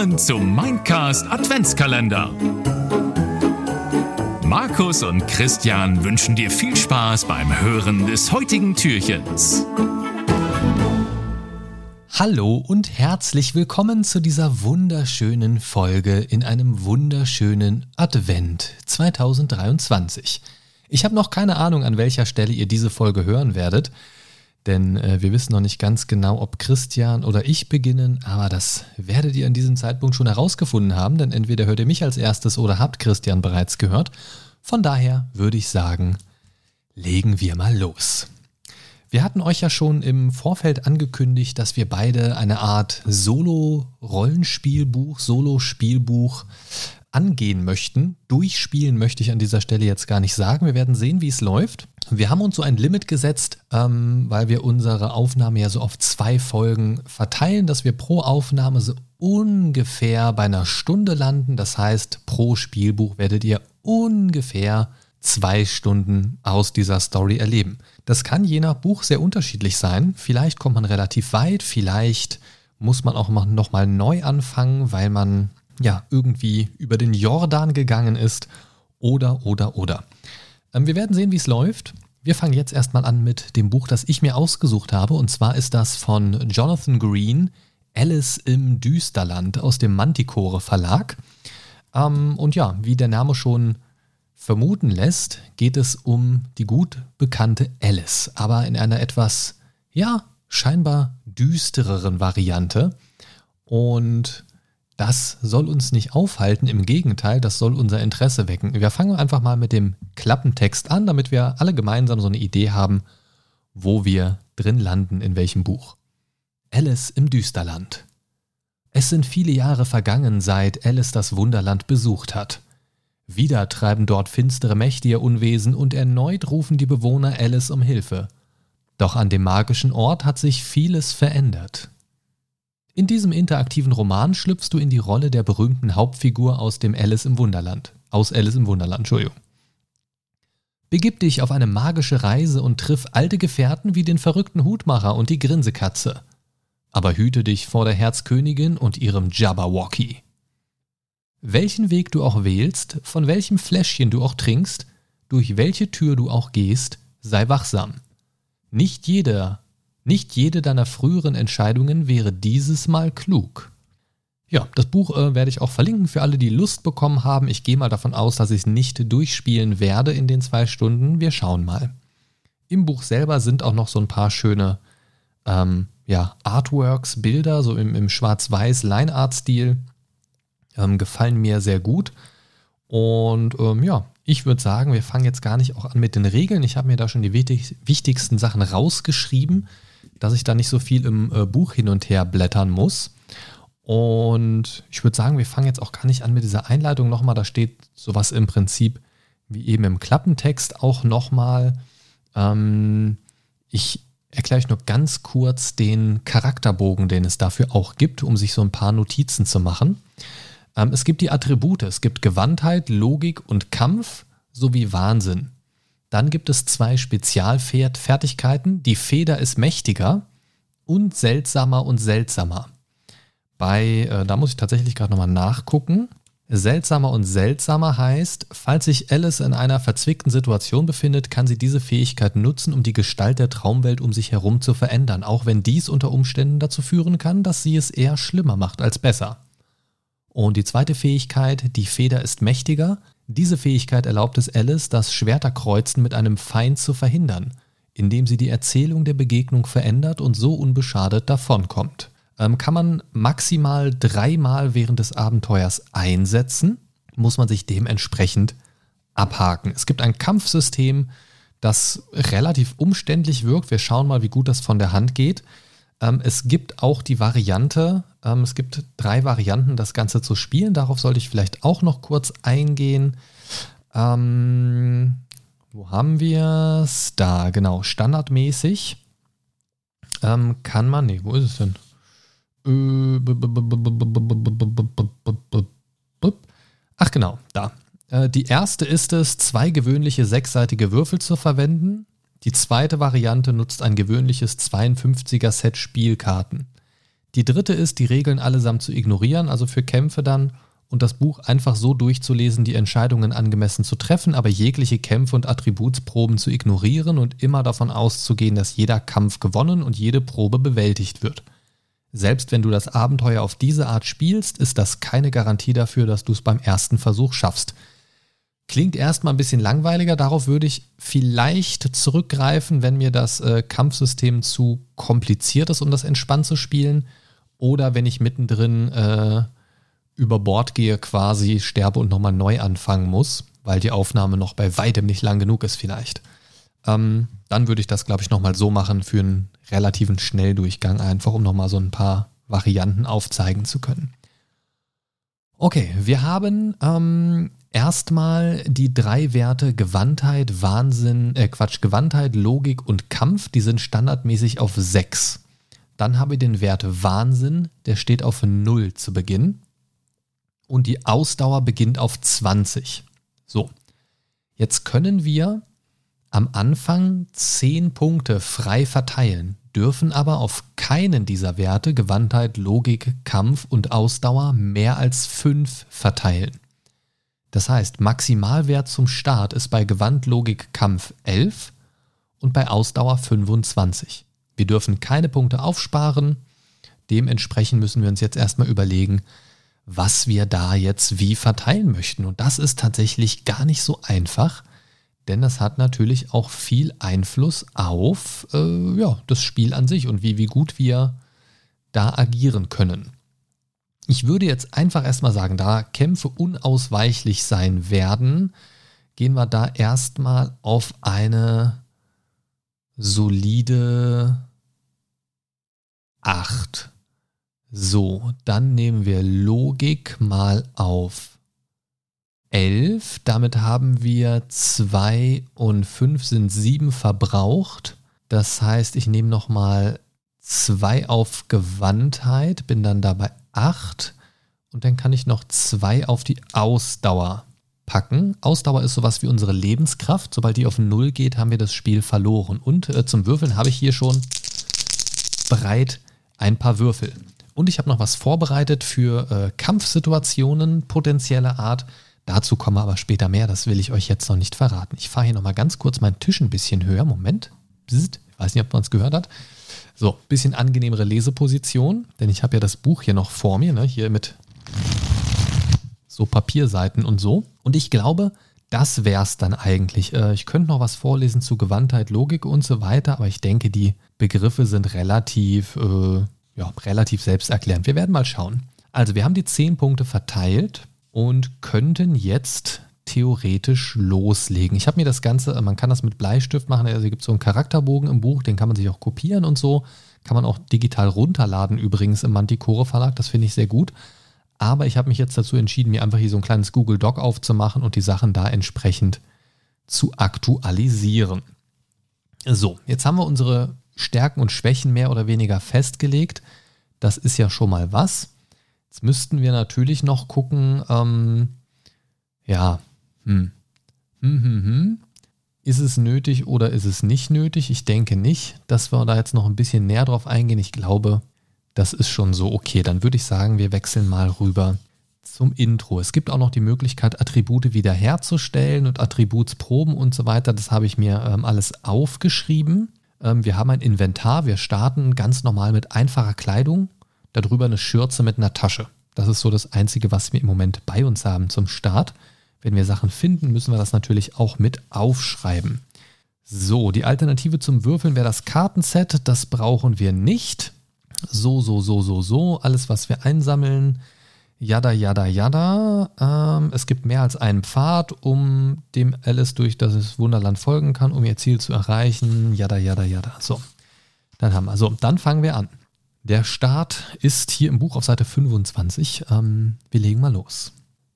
Willkommen zum Mindcast Adventskalender. Markus und Christian wünschen dir viel Spaß beim Hören des heutigen Türchens. Hallo und herzlich willkommen zu dieser wunderschönen Folge in einem wunderschönen Advent 2023. Ich habe noch keine Ahnung, an welcher Stelle ihr diese Folge hören werdet, denn äh, wir wissen noch nicht ganz genau, ob Christian oder ich beginnen, aber das werdet ihr an diesem Zeitpunkt schon herausgefunden haben, denn entweder hört ihr mich als erstes oder habt Christian bereits gehört. Von daher würde ich sagen, legen wir mal los. Wir hatten euch ja schon im Vorfeld angekündigt, dass wir beide eine Art Solo-Rollenspielbuch, Solo-Spielbuch angehen möchten. Durchspielen möchte ich an dieser Stelle jetzt gar nicht sagen. Wir werden sehen, wie es läuft. Wir haben uns so ein Limit gesetzt, ähm, weil wir unsere Aufnahme ja so auf zwei Folgen verteilen, dass wir pro Aufnahme so ungefähr bei einer Stunde landen. Das heißt, pro Spielbuch werdet ihr ungefähr zwei Stunden aus dieser Story erleben. Das kann je nach Buch sehr unterschiedlich sein. Vielleicht kommt man relativ weit, vielleicht muss man auch nochmal neu anfangen, weil man ja, irgendwie über den Jordan gegangen ist oder, oder, oder. Ähm, wir werden sehen, wie es läuft. Wir fangen jetzt erstmal an mit dem Buch, das ich mir ausgesucht habe. Und zwar ist das von Jonathan Green, Alice im Düsterland aus dem Manticore Verlag. Ähm, und ja, wie der Name schon vermuten lässt, geht es um die gut bekannte Alice, aber in einer etwas, ja, scheinbar düstereren Variante. Und das soll uns nicht aufhalten, im Gegenteil, das soll unser Interesse wecken. Wir fangen einfach mal mit dem Klappentext an, damit wir alle gemeinsam so eine Idee haben, wo wir drin landen, in welchem Buch. Alice im Düsterland. Es sind viele Jahre vergangen, seit Alice das Wunderland besucht hat. Wieder treiben dort finstere Mächte ihr Unwesen und erneut rufen die Bewohner Alice um Hilfe. Doch an dem magischen Ort hat sich vieles verändert. In diesem interaktiven Roman schlüpfst du in die Rolle der berühmten Hauptfigur aus dem Alice im Wunderland. Aus Alice im Wunderland, Entschuldigung. Begib dich auf eine magische Reise und triff alte Gefährten wie den verrückten Hutmacher und die Grinsekatze. Aber hüte dich vor der Herzkönigin und ihrem Jabberwocky. Welchen Weg du auch wählst, von welchem Fläschchen du auch trinkst, durch welche Tür du auch gehst, sei wachsam. Nicht jeder nicht jede deiner früheren Entscheidungen wäre dieses Mal klug. Ja, das Buch äh, werde ich auch verlinken für alle, die Lust bekommen haben. Ich gehe mal davon aus, dass ich es nicht durchspielen werde in den zwei Stunden. Wir schauen mal. Im Buch selber sind auch noch so ein paar schöne ähm, ja, Artworks, Bilder, so im, im schwarz-weiß Line-Art-Stil. Ähm, gefallen mir sehr gut. Und ähm, ja, ich würde sagen, wir fangen jetzt gar nicht auch an mit den Regeln. Ich habe mir da schon die wichtig, wichtigsten Sachen rausgeschrieben dass ich da nicht so viel im äh, Buch hin und her blättern muss. Und ich würde sagen, wir fangen jetzt auch gar nicht an mit dieser Einleitung nochmal. Da steht sowas im Prinzip wie eben im Klappentext auch nochmal. Ähm, ich erkläre euch nur ganz kurz den Charakterbogen, den es dafür auch gibt, um sich so ein paar Notizen zu machen. Ähm, es gibt die Attribute. Es gibt Gewandtheit, Logik und Kampf sowie Wahnsinn. Dann gibt es zwei Spezialfertigkeiten. Die Feder ist mächtiger und seltsamer und seltsamer. Bei, äh, da muss ich tatsächlich gerade nochmal nachgucken. Seltsamer und seltsamer heißt, falls sich Alice in einer verzwickten Situation befindet, kann sie diese Fähigkeit nutzen, um die Gestalt der Traumwelt um sich herum zu verändern, auch wenn dies unter Umständen dazu führen kann, dass sie es eher schlimmer macht als besser. Und die zweite Fähigkeit, die Feder ist mächtiger, diese Fähigkeit erlaubt es Alice, das Schwerterkreuzen mit einem Feind zu verhindern, indem sie die Erzählung der Begegnung verändert und so unbeschadet davonkommt. Ähm, kann man maximal dreimal während des Abenteuers einsetzen, muss man sich dementsprechend abhaken. Es gibt ein Kampfsystem, das relativ umständlich wirkt. Wir schauen mal, wie gut das von der Hand geht. Ähm, es gibt auch die Variante, ähm, es gibt drei Varianten, das Ganze zu spielen. Darauf sollte ich vielleicht auch noch kurz eingehen. Ähm, wo haben wir es? Da, genau, standardmäßig ähm, kann man, nee, wo ist es denn? Ach genau, da. Äh, die erste ist es, zwei gewöhnliche sechsseitige Würfel zu verwenden. Die zweite Variante nutzt ein gewöhnliches 52er Set Spielkarten. Die dritte ist, die Regeln allesamt zu ignorieren, also für Kämpfe dann und das Buch einfach so durchzulesen, die Entscheidungen angemessen zu treffen, aber jegliche Kämpfe und Attributsproben zu ignorieren und immer davon auszugehen, dass jeder Kampf gewonnen und jede Probe bewältigt wird. Selbst wenn du das Abenteuer auf diese Art spielst, ist das keine Garantie dafür, dass du es beim ersten Versuch schaffst. Klingt erstmal ein bisschen langweiliger, darauf würde ich vielleicht zurückgreifen, wenn mir das äh, Kampfsystem zu kompliziert ist, um das entspannt zu spielen, oder wenn ich mittendrin äh, über Bord gehe, quasi sterbe und nochmal neu anfangen muss, weil die Aufnahme noch bei weitem nicht lang genug ist vielleicht. Ähm, dann würde ich das, glaube ich, nochmal so machen für einen relativen Schnelldurchgang, einfach um nochmal so ein paar Varianten aufzeigen zu können. Okay, wir haben ähm, erstmal die drei Werte Gewandtheit, Wahnsinn, äh Quatsch, Gewandtheit, Logik und Kampf, die sind standardmäßig auf 6. Dann habe ich den Wert Wahnsinn, der steht auf 0 zu Beginn und die Ausdauer beginnt auf 20. So, jetzt können wir am Anfang 10 Punkte frei verteilen, dürfen aber auf keinen dieser Werte Gewandtheit, Logik, Kampf und Ausdauer mehr als 5 verteilen. Das heißt, Maximalwert zum Start ist bei Gewandt, Logik, Kampf 11 und bei Ausdauer 25. Wir dürfen keine Punkte aufsparen. Dementsprechend müssen wir uns jetzt erstmal überlegen, was wir da jetzt wie verteilen möchten. Und das ist tatsächlich gar nicht so einfach, denn das hat natürlich auch viel Einfluss auf äh, ja, das Spiel an sich und wie, wie gut wir da agieren können. Ich würde jetzt einfach erstmal sagen, da Kämpfe unausweichlich sein werden, gehen wir da erstmal auf eine solide 8. So, dann nehmen wir Logik mal auf 11. Damit haben wir 2 und 5 sind 7 verbraucht. Das heißt, ich nehme nochmal 2 auf Gewandtheit, bin dann dabei 8. Und dann kann ich noch 2 auf die Ausdauer packen. Ausdauer ist sowas wie unsere Lebenskraft. Sobald die auf 0 geht, haben wir das Spiel verloren. Und äh, zum Würfeln habe ich hier schon bereit ein paar Würfel. Und ich habe noch was vorbereitet für äh, Kampfsituationen potenzieller Art. Dazu kommen wir aber später mehr, das will ich euch jetzt noch nicht verraten. Ich fahre hier nochmal ganz kurz meinen Tisch ein bisschen höher. Moment. Ich weiß nicht, ob man es gehört hat. So, bisschen angenehmere Leseposition, denn ich habe ja das Buch hier noch vor mir, ne? hier mit so Papierseiten und so. Und ich glaube, das wäre es dann eigentlich. Äh, ich könnte noch was vorlesen zu Gewandtheit, Logik und so weiter, aber ich denke, die Begriffe sind relativ äh, ja, relativ selbsterklärend. Wir werden mal schauen. Also wir haben die zehn Punkte verteilt und könnten jetzt theoretisch loslegen. Ich habe mir das Ganze, man kann das mit Bleistift machen, also gibt es so einen Charakterbogen im Buch, den kann man sich auch kopieren und so. Kann man auch digital runterladen übrigens im Manticore Verlag, das finde ich sehr gut. Aber ich habe mich jetzt dazu entschieden, mir einfach hier so ein kleines Google Doc aufzumachen und die Sachen da entsprechend zu aktualisieren. So, jetzt haben wir unsere Stärken und Schwächen mehr oder weniger festgelegt. Das ist ja schon mal was. Jetzt müssten wir natürlich noch gucken, ähm, ja, hm. Hm, hm, hm. Ist es nötig oder ist es nicht nötig? Ich denke nicht, dass wir da jetzt noch ein bisschen näher drauf eingehen. Ich glaube, das ist schon so okay. Dann würde ich sagen, wir wechseln mal rüber zum Intro. Es gibt auch noch die Möglichkeit, Attribute wiederherzustellen und Attributsproben und so weiter. Das habe ich mir ähm, alles aufgeschrieben. Ähm, wir haben ein Inventar. Wir starten ganz normal mit einfacher Kleidung. Darüber eine Schürze mit einer Tasche. Das ist so das Einzige, was wir im Moment bei uns haben zum Start. Wenn wir Sachen finden, müssen wir das natürlich auch mit aufschreiben. So, die Alternative zum Würfeln wäre das Kartenset. Das brauchen wir nicht. So, so, so, so, so. Alles, was wir einsammeln, Yada, yada, yada. Ähm, es gibt mehr als einen Pfad, um dem Alice durch das Wunderland folgen kann, um ihr Ziel zu erreichen. Yada, yada, yada. So, dann haben wir. So, dann fangen wir an. Der Start ist hier im Buch auf Seite 25. Ähm, wir legen mal los.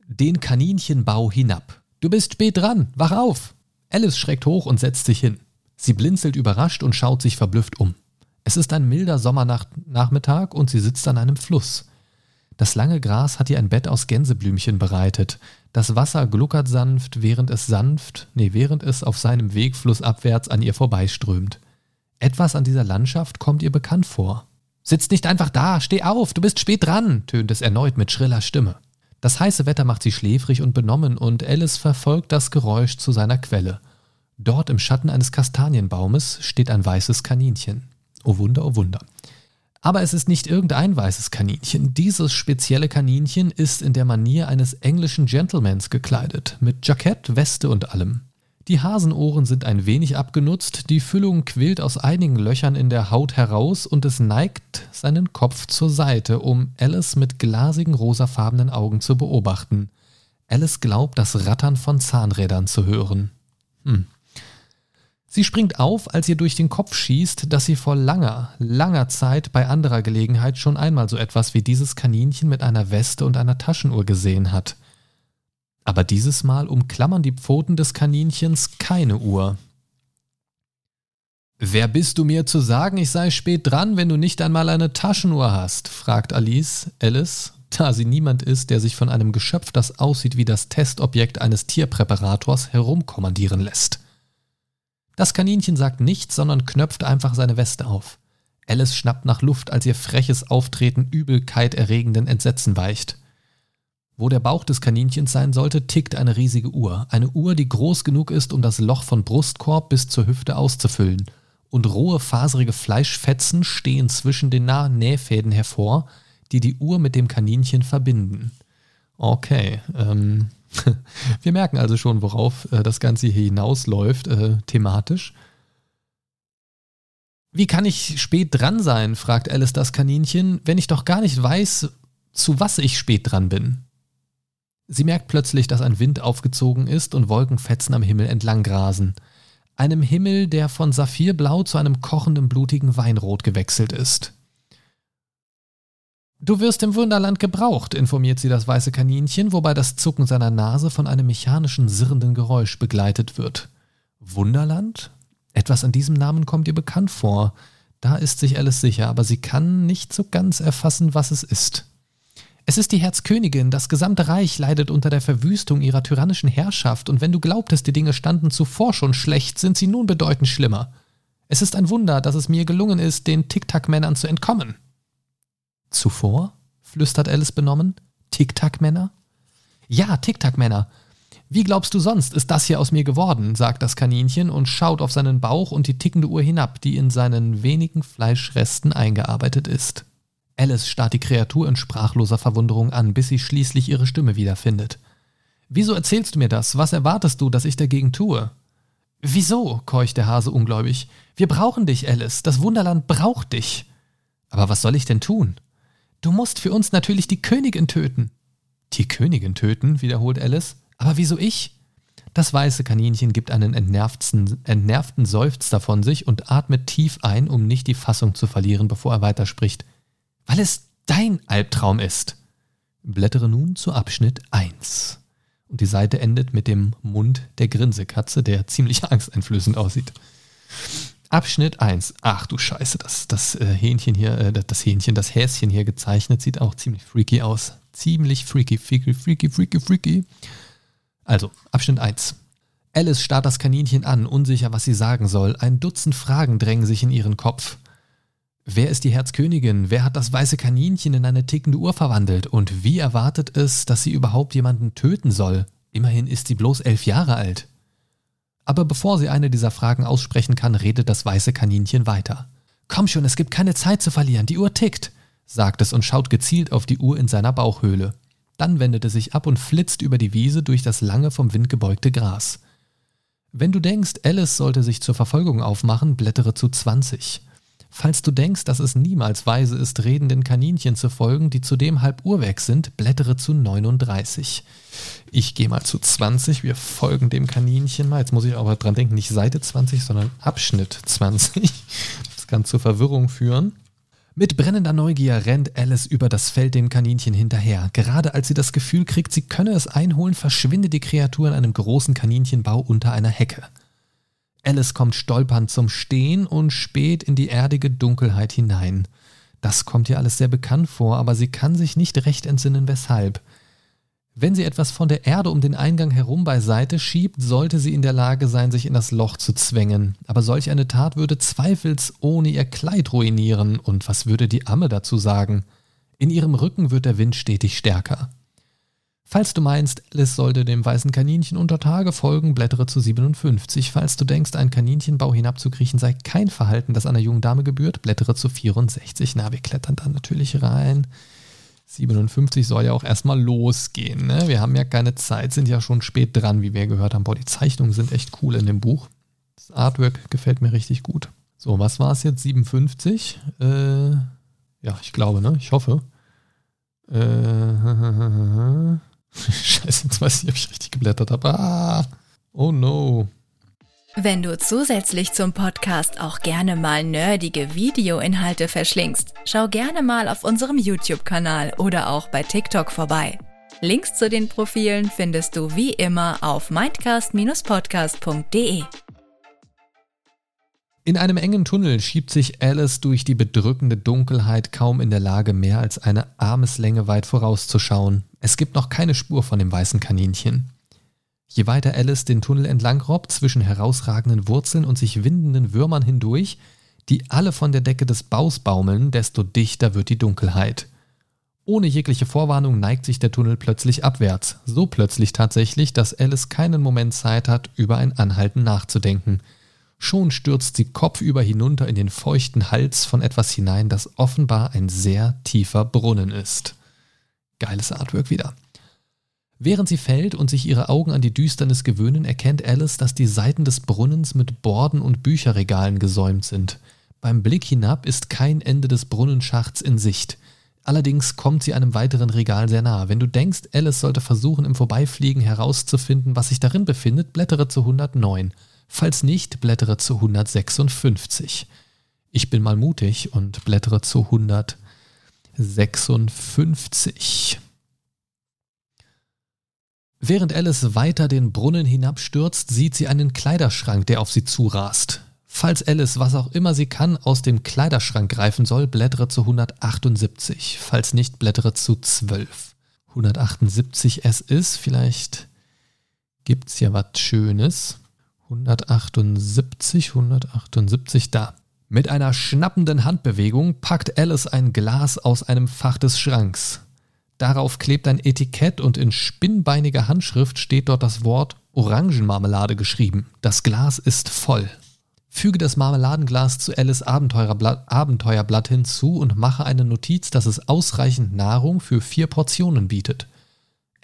Den Kaninchenbau hinab. Du bist spät dran. Wach auf. Alice schreckt hoch und setzt sich hin. Sie blinzelt überrascht und schaut sich verblüfft um. Es ist ein milder Sommernachmittag und sie sitzt an einem Fluss. Das lange Gras hat ihr ein Bett aus Gänseblümchen bereitet. Das Wasser gluckert sanft, während es sanft, nee, während es auf seinem Weg flussabwärts an ihr vorbeiströmt. Etwas an dieser Landschaft kommt ihr bekannt vor. Sitz nicht einfach da, steh auf, du bist spät dran, tönt es erneut mit schriller Stimme. Das heiße Wetter macht sie schläfrig und benommen und Alice verfolgt das Geräusch zu seiner Quelle. Dort im Schatten eines Kastanienbaumes steht ein weißes Kaninchen. Oh Wunder, oh Wunder. Aber es ist nicht irgendein weißes Kaninchen. Dieses spezielle Kaninchen ist in der Manier eines englischen Gentlemans gekleidet, mit Jackett, Weste und allem. Die Hasenohren sind ein wenig abgenutzt, die Füllung quillt aus einigen Löchern in der Haut heraus und es neigt seinen Kopf zur Seite, um Alice mit glasigen rosafarbenen Augen zu beobachten. Alice glaubt, das Rattern von Zahnrädern zu hören. Hm. Sie springt auf, als ihr durch den Kopf schießt, dass sie vor langer, langer Zeit bei anderer Gelegenheit schon einmal so etwas wie dieses Kaninchen mit einer Weste und einer Taschenuhr gesehen hat. Aber dieses Mal umklammern die Pfoten des Kaninchens keine Uhr. Wer bist du mir zu sagen, ich sei spät dran, wenn du nicht einmal eine Taschenuhr hast? fragt Alice, Alice, da sie niemand ist, der sich von einem Geschöpf, das aussieht wie das Testobjekt eines Tierpräparators, herumkommandieren lässt. Das Kaninchen sagt nichts, sondern knöpft einfach seine Weste auf. Alice schnappt nach Luft, als ihr freches Auftreten Übelkeit erregenden Entsetzen weicht. Wo der Bauch des Kaninchens sein sollte, tickt eine riesige Uhr. Eine Uhr, die groß genug ist, um das Loch von Brustkorb bis zur Hüfte auszufüllen. Und rohe, faserige Fleischfetzen stehen zwischen den Nähfäden hervor, die die Uhr mit dem Kaninchen verbinden. Okay, ähm, wir merken also schon, worauf äh, das Ganze hier hinausläuft, äh, thematisch. Wie kann ich spät dran sein, fragt Alice das Kaninchen, wenn ich doch gar nicht weiß, zu was ich spät dran bin. Sie merkt plötzlich, dass ein Wind aufgezogen ist und Wolkenfetzen am Himmel entlang grasen. Einem Himmel, der von Saphirblau zu einem kochenden, blutigen Weinrot gewechselt ist. Du wirst im Wunderland gebraucht, informiert sie das weiße Kaninchen, wobei das Zucken seiner Nase von einem mechanischen, sirrenden Geräusch begleitet wird. Wunderland? Etwas an diesem Namen kommt ihr bekannt vor. Da ist sich Alice sicher, aber sie kann nicht so ganz erfassen, was es ist. Es ist die Herzkönigin, das gesamte Reich leidet unter der Verwüstung ihrer tyrannischen Herrschaft, und wenn du glaubtest, die Dinge standen zuvor schon schlecht, sind sie nun bedeutend schlimmer. Es ist ein Wunder, dass es mir gelungen ist, den Tic-Tac-Männern zu entkommen. Zuvor? flüstert Alice benommen. Tic-Tac-Männer? Ja, Tic-Tac-Männer. Wie glaubst du sonst, ist das hier aus mir geworden? sagt das Kaninchen und schaut auf seinen Bauch und die tickende Uhr hinab, die in seinen wenigen Fleischresten eingearbeitet ist. Alice starrt die Kreatur in sprachloser Verwunderung an, bis sie schließlich ihre Stimme wiederfindet. Wieso erzählst du mir das? Was erwartest du, dass ich dagegen tue? Wieso? keucht der Hase ungläubig. Wir brauchen dich, Alice. Das Wunderland braucht dich. Aber was soll ich denn tun? Du musst für uns natürlich die Königin töten. Die Königin töten? wiederholt Alice. Aber wieso ich? Das weiße Kaninchen gibt einen entnervten, entnervten Seufzer von sich und atmet tief ein, um nicht die Fassung zu verlieren, bevor er weiterspricht weil es dein Albtraum ist. Blättere nun zu Abschnitt 1. Und die Seite endet mit dem Mund der Grinsekatze, der ziemlich angsteinflößend aussieht. Abschnitt 1. Ach du Scheiße, das, das äh, Hähnchen hier, äh, das Hähnchen, das Häschen hier gezeichnet, sieht auch ziemlich freaky aus. Ziemlich freaky, freaky, freaky, freaky, freaky. Also, Abschnitt 1. Alice starrt das Kaninchen an, unsicher, was sie sagen soll. Ein Dutzend Fragen drängen sich in ihren Kopf. Wer ist die Herzkönigin? Wer hat das weiße Kaninchen in eine tickende Uhr verwandelt? Und wie erwartet es, dass sie überhaupt jemanden töten soll? Immerhin ist sie bloß elf Jahre alt. Aber bevor sie eine dieser Fragen aussprechen kann, redet das weiße Kaninchen weiter. Komm schon, es gibt keine Zeit zu verlieren, die Uhr tickt, sagt es und schaut gezielt auf die Uhr in seiner Bauchhöhle. Dann wendet es sich ab und flitzt über die Wiese durch das lange vom Wind gebeugte Gras. Wenn du denkst, Alice sollte sich zur Verfolgung aufmachen, blättere zu 20. Falls du denkst, dass es niemals weise ist, redenden Kaninchen zu folgen, die zudem halb Uhr weg sind, blättere zu 39. Ich gehe mal zu 20, wir folgen dem Kaninchen mal. Jetzt muss ich aber dran denken, nicht Seite 20, sondern Abschnitt 20. Das kann zur Verwirrung führen. Mit brennender Neugier rennt Alice über das Feld dem Kaninchen hinterher. Gerade als sie das Gefühl kriegt, sie könne es einholen, verschwindet die Kreatur in einem großen Kaninchenbau unter einer Hecke. Alice kommt stolpernd zum Stehen und späht in die erdige Dunkelheit hinein. Das kommt ihr alles sehr bekannt vor, aber sie kann sich nicht recht entsinnen, weshalb. Wenn sie etwas von der Erde um den Eingang herum beiseite schiebt, sollte sie in der Lage sein, sich in das Loch zu zwängen. Aber solch eine Tat würde zweifelsohne ihr Kleid ruinieren. Und was würde die Amme dazu sagen? In ihrem Rücken wird der Wind stetig stärker. Falls du meinst, Alice sollte dem weißen Kaninchen unter Tage folgen, blättere zu 57. Falls du denkst, ein Kaninchenbau hinabzukriechen sei kein Verhalten, das einer jungen Dame gebührt, blättere zu 64. Na, wir klettern da natürlich rein. 57 soll ja auch erstmal losgehen. Ne? Wir haben ja keine Zeit, sind ja schon spät dran, wie wir gehört haben. Boah, die Zeichnungen sind echt cool in dem Buch. Das Artwork gefällt mir richtig gut. So, was war es jetzt? 57? Äh, ja, ich glaube, ne? Ich hoffe. Äh, Scheiße, jetzt weiß ich ob ich richtig geblättert habe. Ah, oh no. Wenn du zusätzlich zum Podcast auch gerne mal nerdige Videoinhalte verschlingst, schau gerne mal auf unserem YouTube-Kanal oder auch bei TikTok vorbei. Links zu den Profilen findest du wie immer auf mindcast-podcast.de. In einem engen Tunnel schiebt sich Alice durch die bedrückende Dunkelheit kaum in der Lage, mehr als eine Armeslänge weit vorauszuschauen. Es gibt noch keine Spur von dem weißen Kaninchen. Je weiter Alice den Tunnel entlang robbt, zwischen herausragenden Wurzeln und sich windenden Würmern hindurch, die alle von der Decke des Baus baumeln, desto dichter wird die Dunkelheit. Ohne jegliche Vorwarnung neigt sich der Tunnel plötzlich abwärts, so plötzlich tatsächlich, dass Alice keinen Moment Zeit hat, über ein Anhalten nachzudenken. Schon stürzt sie kopfüber hinunter in den feuchten Hals von etwas hinein, das offenbar ein sehr tiefer Brunnen ist. Geiles Artwork wieder. Während sie fällt und sich ihre Augen an die Düsternis gewöhnen, erkennt Alice, dass die Seiten des Brunnens mit Borden und Bücherregalen gesäumt sind. Beim Blick hinab ist kein Ende des Brunnenschachts in Sicht. Allerdings kommt sie einem weiteren Regal sehr nah. Wenn du denkst, Alice sollte versuchen, im Vorbeifliegen herauszufinden, was sich darin befindet, blättere zu 109. Falls nicht, blättere zu 156. Ich bin mal mutig und blättere zu 156. Während Alice weiter den Brunnen hinabstürzt, sieht sie einen Kleiderschrank, der auf sie zurast. Falls Alice, was auch immer sie kann, aus dem Kleiderschrank greifen soll, blättere zu 178. Falls nicht, blättere zu 12. 178 es ist, vielleicht gibt es ja was Schönes. 178, 178 da. Mit einer schnappenden Handbewegung packt Alice ein Glas aus einem Fach des Schranks. Darauf klebt ein Etikett und in spinnbeiniger Handschrift steht dort das Wort Orangenmarmelade geschrieben. Das Glas ist voll. Füge das Marmeladenglas zu Alice Abenteuerblatt, Abenteuerblatt hinzu und mache eine Notiz, dass es ausreichend Nahrung für vier Portionen bietet.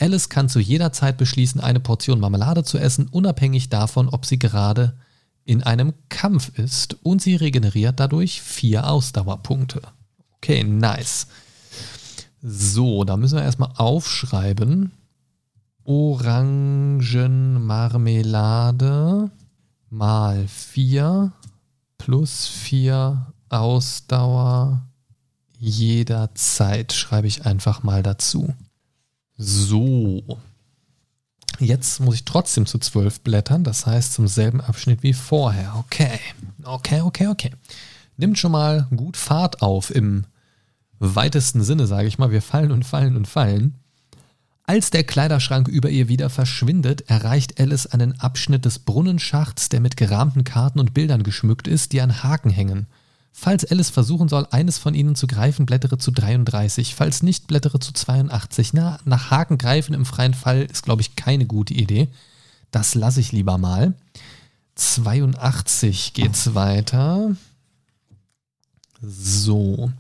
Alice kann zu jeder Zeit beschließen, eine Portion Marmelade zu essen, unabhängig davon, ob sie gerade in einem Kampf ist und sie regeneriert dadurch vier Ausdauerpunkte. Okay, nice. So, da müssen wir erstmal aufschreiben. Orangenmarmelade mal 4 plus 4 Ausdauer jederzeit schreibe ich einfach mal dazu. So. Jetzt muss ich trotzdem zu 12 blättern, das heißt zum selben Abschnitt wie vorher. Okay, okay, okay, okay. Nimmt schon mal gut Fahrt auf im weitesten Sinne, sage ich mal. Wir fallen und fallen und fallen. Als der Kleiderschrank über ihr wieder verschwindet, erreicht Alice einen Abschnitt des Brunnenschachts, der mit gerahmten Karten und Bildern geschmückt ist, die an Haken hängen. Falls Alice versuchen soll, eines von ihnen zu greifen, blättere zu 33. Falls nicht, blättere zu 82. Na, nach Haken greifen im freien Fall ist, glaube ich, keine gute Idee. Das lasse ich lieber mal. 82 geht's weiter. So.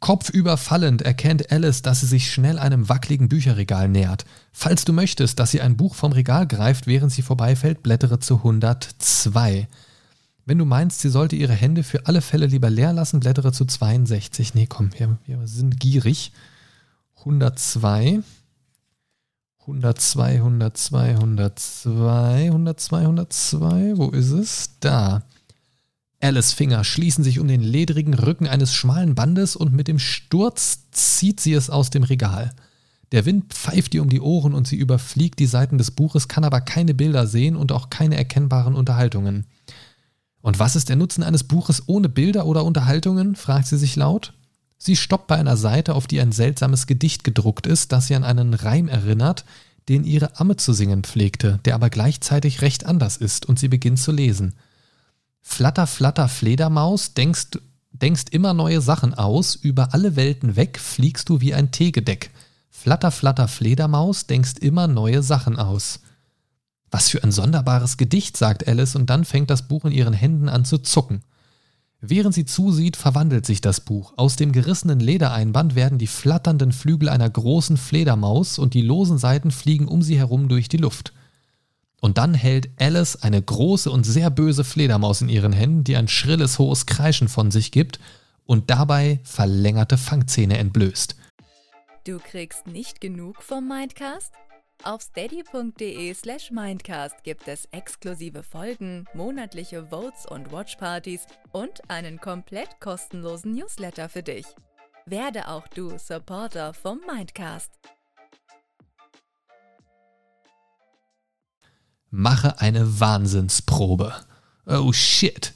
Kopfüber fallend erkennt Alice, dass sie sich schnell einem wackeligen Bücherregal nähert. Falls du möchtest, dass sie ein Buch vom Regal greift, während sie vorbeifällt, blättere zu 102. Wenn du meinst, sie sollte ihre Hände für alle Fälle lieber leer lassen, blättere zu 62. Nee, komm, wir, wir sind gierig. 102. 102, 102, 102, 102, 102. Wo ist es? Da. Alice Finger schließen sich um den ledrigen Rücken eines schmalen Bandes und mit dem Sturz zieht sie es aus dem Regal. Der Wind pfeift ihr um die Ohren und sie überfliegt die Seiten des Buches, kann aber keine Bilder sehen und auch keine erkennbaren Unterhaltungen. Und was ist der Nutzen eines Buches ohne Bilder oder Unterhaltungen? fragt sie sich laut. Sie stoppt bei einer Seite, auf die ein seltsames Gedicht gedruckt ist, das sie an einen Reim erinnert, den ihre Amme zu singen pflegte, der aber gleichzeitig recht anders ist, und sie beginnt zu lesen. Flatter, flatter, Fledermaus, denkst, denkst immer neue Sachen aus, über alle Welten weg fliegst du wie ein Teegedeck. Flatter, flatter, Fledermaus, denkst immer neue Sachen aus. Was für ein sonderbares Gedicht, sagt Alice, und dann fängt das Buch in ihren Händen an zu zucken. Während sie zusieht, verwandelt sich das Buch. Aus dem gerissenen Ledereinband werden die flatternden Flügel einer großen Fledermaus und die losen Seiten fliegen um sie herum durch die Luft. Und dann hält Alice eine große und sehr böse Fledermaus in ihren Händen, die ein schrilles, hohes Kreischen von sich gibt und dabei verlängerte Fangzähne entblößt. Du kriegst nicht genug vom Mindcast? Auf steady.de slash Mindcast gibt es exklusive Folgen, monatliche Votes und Watchpartys und einen komplett kostenlosen Newsletter für dich. Werde auch du Supporter vom Mindcast. Mache eine Wahnsinnsprobe. Oh shit.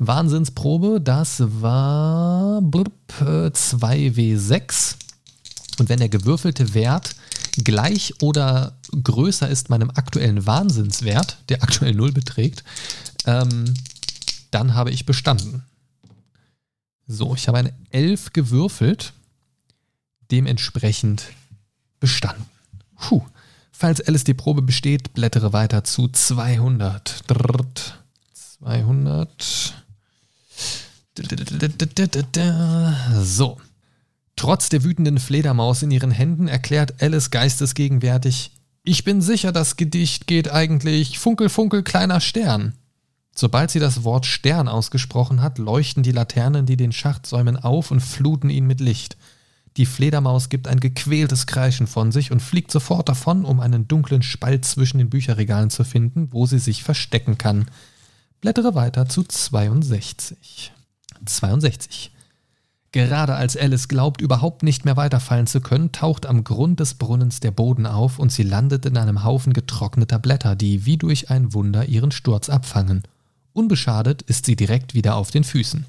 Wahnsinnsprobe, das war blub, 2W6. Und wenn der gewürfelte Wert gleich oder größer ist meinem aktuellen Wahnsinnswert, der aktuell 0 beträgt, ähm, dann habe ich bestanden. So, ich habe eine 11 gewürfelt, dementsprechend bestanden. Puh. Falls Alice die Probe besteht, blättere weiter zu 200. 200. So. Trotz der wütenden Fledermaus in ihren Händen erklärt Alice geistesgegenwärtig, ich bin sicher, das Gedicht geht eigentlich Funkel, Funkel, kleiner Stern. Sobald sie das Wort Stern ausgesprochen hat, leuchten die Laternen, die den Schacht säumen, auf und fluten ihn mit Licht. Die Fledermaus gibt ein gequältes Kreischen von sich und fliegt sofort davon, um einen dunklen Spalt zwischen den Bücherregalen zu finden, wo sie sich verstecken kann. Blättere weiter zu 62. 62. Gerade als Alice glaubt, überhaupt nicht mehr weiterfallen zu können, taucht am Grund des Brunnens der Boden auf und sie landet in einem Haufen getrockneter Blätter, die wie durch ein Wunder ihren Sturz abfangen. Unbeschadet ist sie direkt wieder auf den Füßen.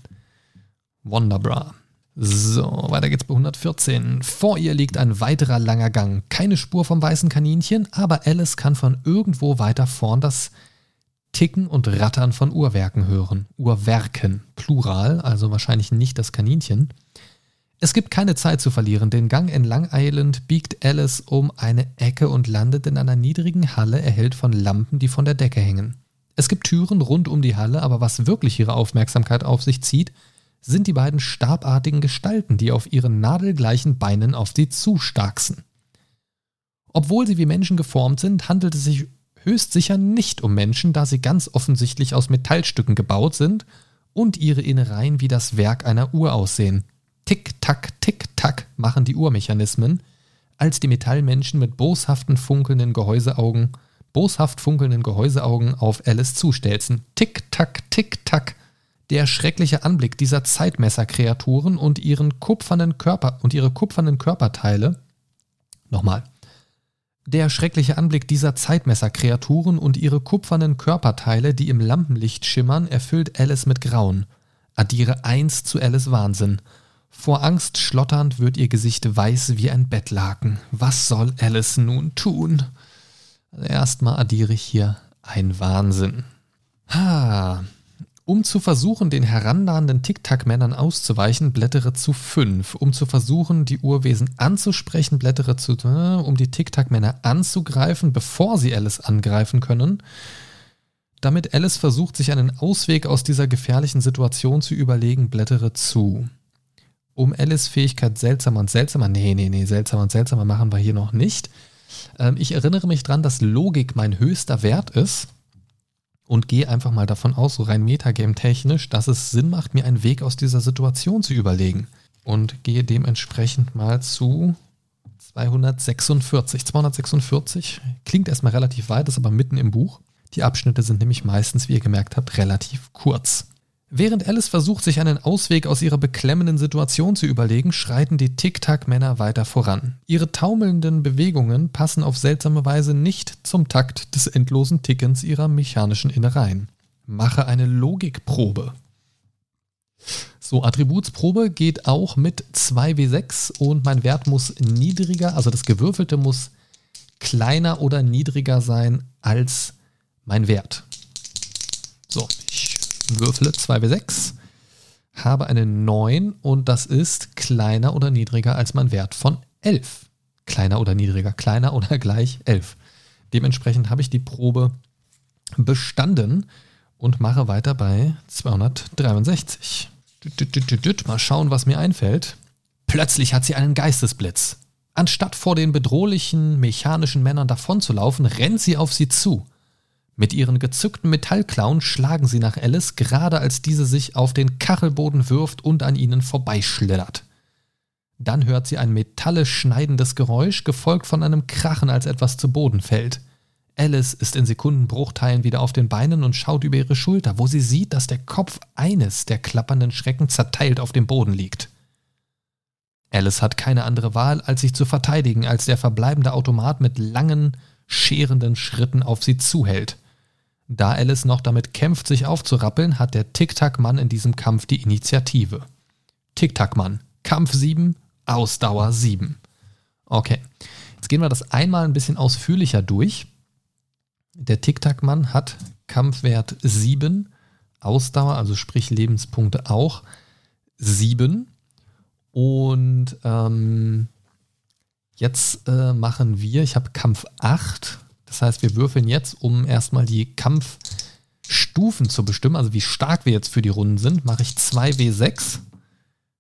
Wonderbra. So, weiter geht's bei 114. Vor ihr liegt ein weiterer langer Gang. Keine Spur vom weißen Kaninchen, aber Alice kann von irgendwo weiter vorn das Ticken und Rattern von Uhrwerken hören. Uhrwerken, Plural, also wahrscheinlich nicht das Kaninchen. Es gibt keine Zeit zu verlieren. Den Gang entlang eilend biegt Alice um eine Ecke und landet in einer niedrigen Halle, erhellt von Lampen, die von der Decke hängen. Es gibt Türen rund um die Halle, aber was wirklich ihre Aufmerksamkeit auf sich zieht, sind die beiden stabartigen Gestalten, die auf ihren nadelgleichen Beinen auf sie zustarksen. Obwohl sie wie Menschen geformt sind, handelt es sich höchst sicher nicht um Menschen, da sie ganz offensichtlich aus Metallstücken gebaut sind und ihre Innereien wie das Werk einer Uhr aussehen. Tick-Tack, Tick-Tack machen die Uhrmechanismen, als die Metallmenschen mit boshaften funkelnden Gehäuseaugen, boshaft funkelnden Gehäuseaugen auf Alice zustelzen. Tick-Tack, Tick-Tack. Der schreckliche Anblick dieser Zeitmesserkreaturen und ihren kupfernen Körper und ihre kupfernen Körperteile. Nochmal. Der schreckliche Anblick dieser Zeitmesserkreaturen und ihre kupfernen Körperteile, die im Lampenlicht schimmern, erfüllt Alice mit Grauen. Addiere eins zu Alice Wahnsinn. Vor Angst schlotternd wird ihr Gesicht weiß wie ein Bettlaken. Was soll Alice nun tun? Erstmal addiere ich hier ein Wahnsinn. Ha, um zu versuchen, den herannahenden Tic-Tac-Männern auszuweichen, blättere zu 5. Um zu versuchen, die Urwesen anzusprechen, blättere zu, äh, um die Tic-Tac-Männer anzugreifen, bevor sie Alice angreifen können. Damit Alice versucht, sich einen Ausweg aus dieser gefährlichen Situation zu überlegen, blättere zu. Um Alice Fähigkeit seltsamer und seltsamer, nee, nee, nee, seltsamer und seltsamer machen wir hier noch nicht. Ähm, ich erinnere mich dran, dass Logik mein höchster Wert ist und gehe einfach mal davon aus, so rein Metagame-technisch, dass es Sinn macht, mir einen Weg aus dieser Situation zu überlegen. Und gehe dementsprechend mal zu 246. 246 klingt erstmal relativ weit, ist aber mitten im Buch. Die Abschnitte sind nämlich meistens, wie ihr gemerkt habt, relativ kurz. Während Alice versucht, sich einen Ausweg aus ihrer beklemmenden Situation zu überlegen, schreiten die Tic-Tac-Männer weiter voran. Ihre taumelnden Bewegungen passen auf seltsame Weise nicht zum Takt des endlosen Tickens ihrer mechanischen Innereien. Mache eine Logikprobe. So, Attributsprobe geht auch mit 2W6 und mein Wert muss niedriger, also das Gewürfelte muss kleiner oder niedriger sein als mein Wert. Würfle 2W6, habe eine 9 und das ist kleiner oder niedriger als mein Wert von 11. Kleiner oder niedriger, kleiner oder gleich 11. Dementsprechend habe ich die Probe bestanden und mache weiter bei 263. Mal schauen, was mir einfällt. Plötzlich hat sie einen Geistesblitz. Anstatt vor den bedrohlichen mechanischen Männern davonzulaufen, rennt sie auf sie zu. Mit ihren gezückten Metallklauen schlagen sie nach Alice, gerade als diese sich auf den Kachelboden wirft und an ihnen vorbeischlittert. Dann hört sie ein metallisch schneidendes Geräusch, gefolgt von einem Krachen, als etwas zu Boden fällt. Alice ist in Sekundenbruchteilen wieder auf den Beinen und schaut über ihre Schulter, wo sie sieht, dass der Kopf eines der klappernden Schrecken zerteilt auf dem Boden liegt. Alice hat keine andere Wahl, als sich zu verteidigen, als der verbleibende Automat mit langen, scherenden Schritten auf sie zuhält. Da Alice noch damit kämpft, sich aufzurappeln, hat der Tic-Tac-Mann in diesem Kampf die Initiative. Tic-Tac-Mann, Kampf 7, Ausdauer 7. Okay, jetzt gehen wir das einmal ein bisschen ausführlicher durch. Der Tic-Tac-Mann hat Kampfwert 7, Ausdauer, also sprich Lebenspunkte auch 7. Und ähm, jetzt äh, machen wir, ich habe Kampf 8. Das heißt, wir würfeln jetzt, um erstmal die Kampfstufen zu bestimmen, also wie stark wir jetzt für die Runden sind, mache ich 2W6.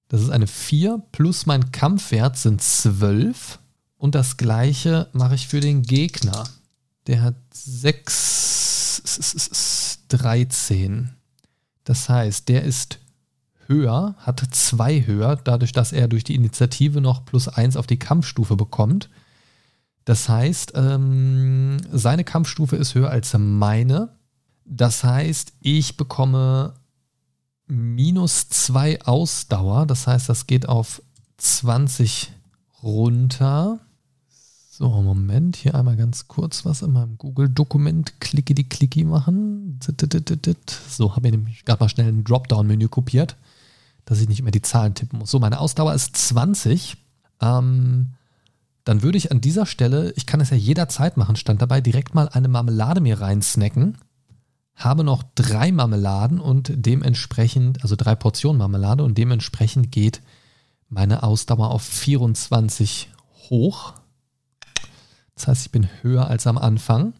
Das ist eine 4 plus mein Kampfwert sind 12. Und das gleiche mache ich für den Gegner. Der hat 6, 13. Das heißt, der ist höher, hat 2 höher, dadurch, dass er durch die Initiative noch plus 1 auf die Kampfstufe bekommt. Das heißt, ähm, seine Kampfstufe ist höher als meine. Das heißt, ich bekomme minus 2 Ausdauer. Das heißt, das geht auf 20 runter. So, Moment, hier einmal ganz kurz was in meinem Google-Dokument klicki die klicki machen. So, habe ich nämlich gerade mal schnell ein Dropdown-Menü kopiert, dass ich nicht mehr die Zahlen tippen muss. So, meine Ausdauer ist 20. Ähm, dann würde ich an dieser Stelle, ich kann es ja jederzeit machen, stand dabei, direkt mal eine Marmelade mir reinsnacken. Habe noch drei Marmeladen und dementsprechend, also drei Portionen Marmelade und dementsprechend geht meine Ausdauer auf 24 hoch. Das heißt, ich bin höher als am Anfang.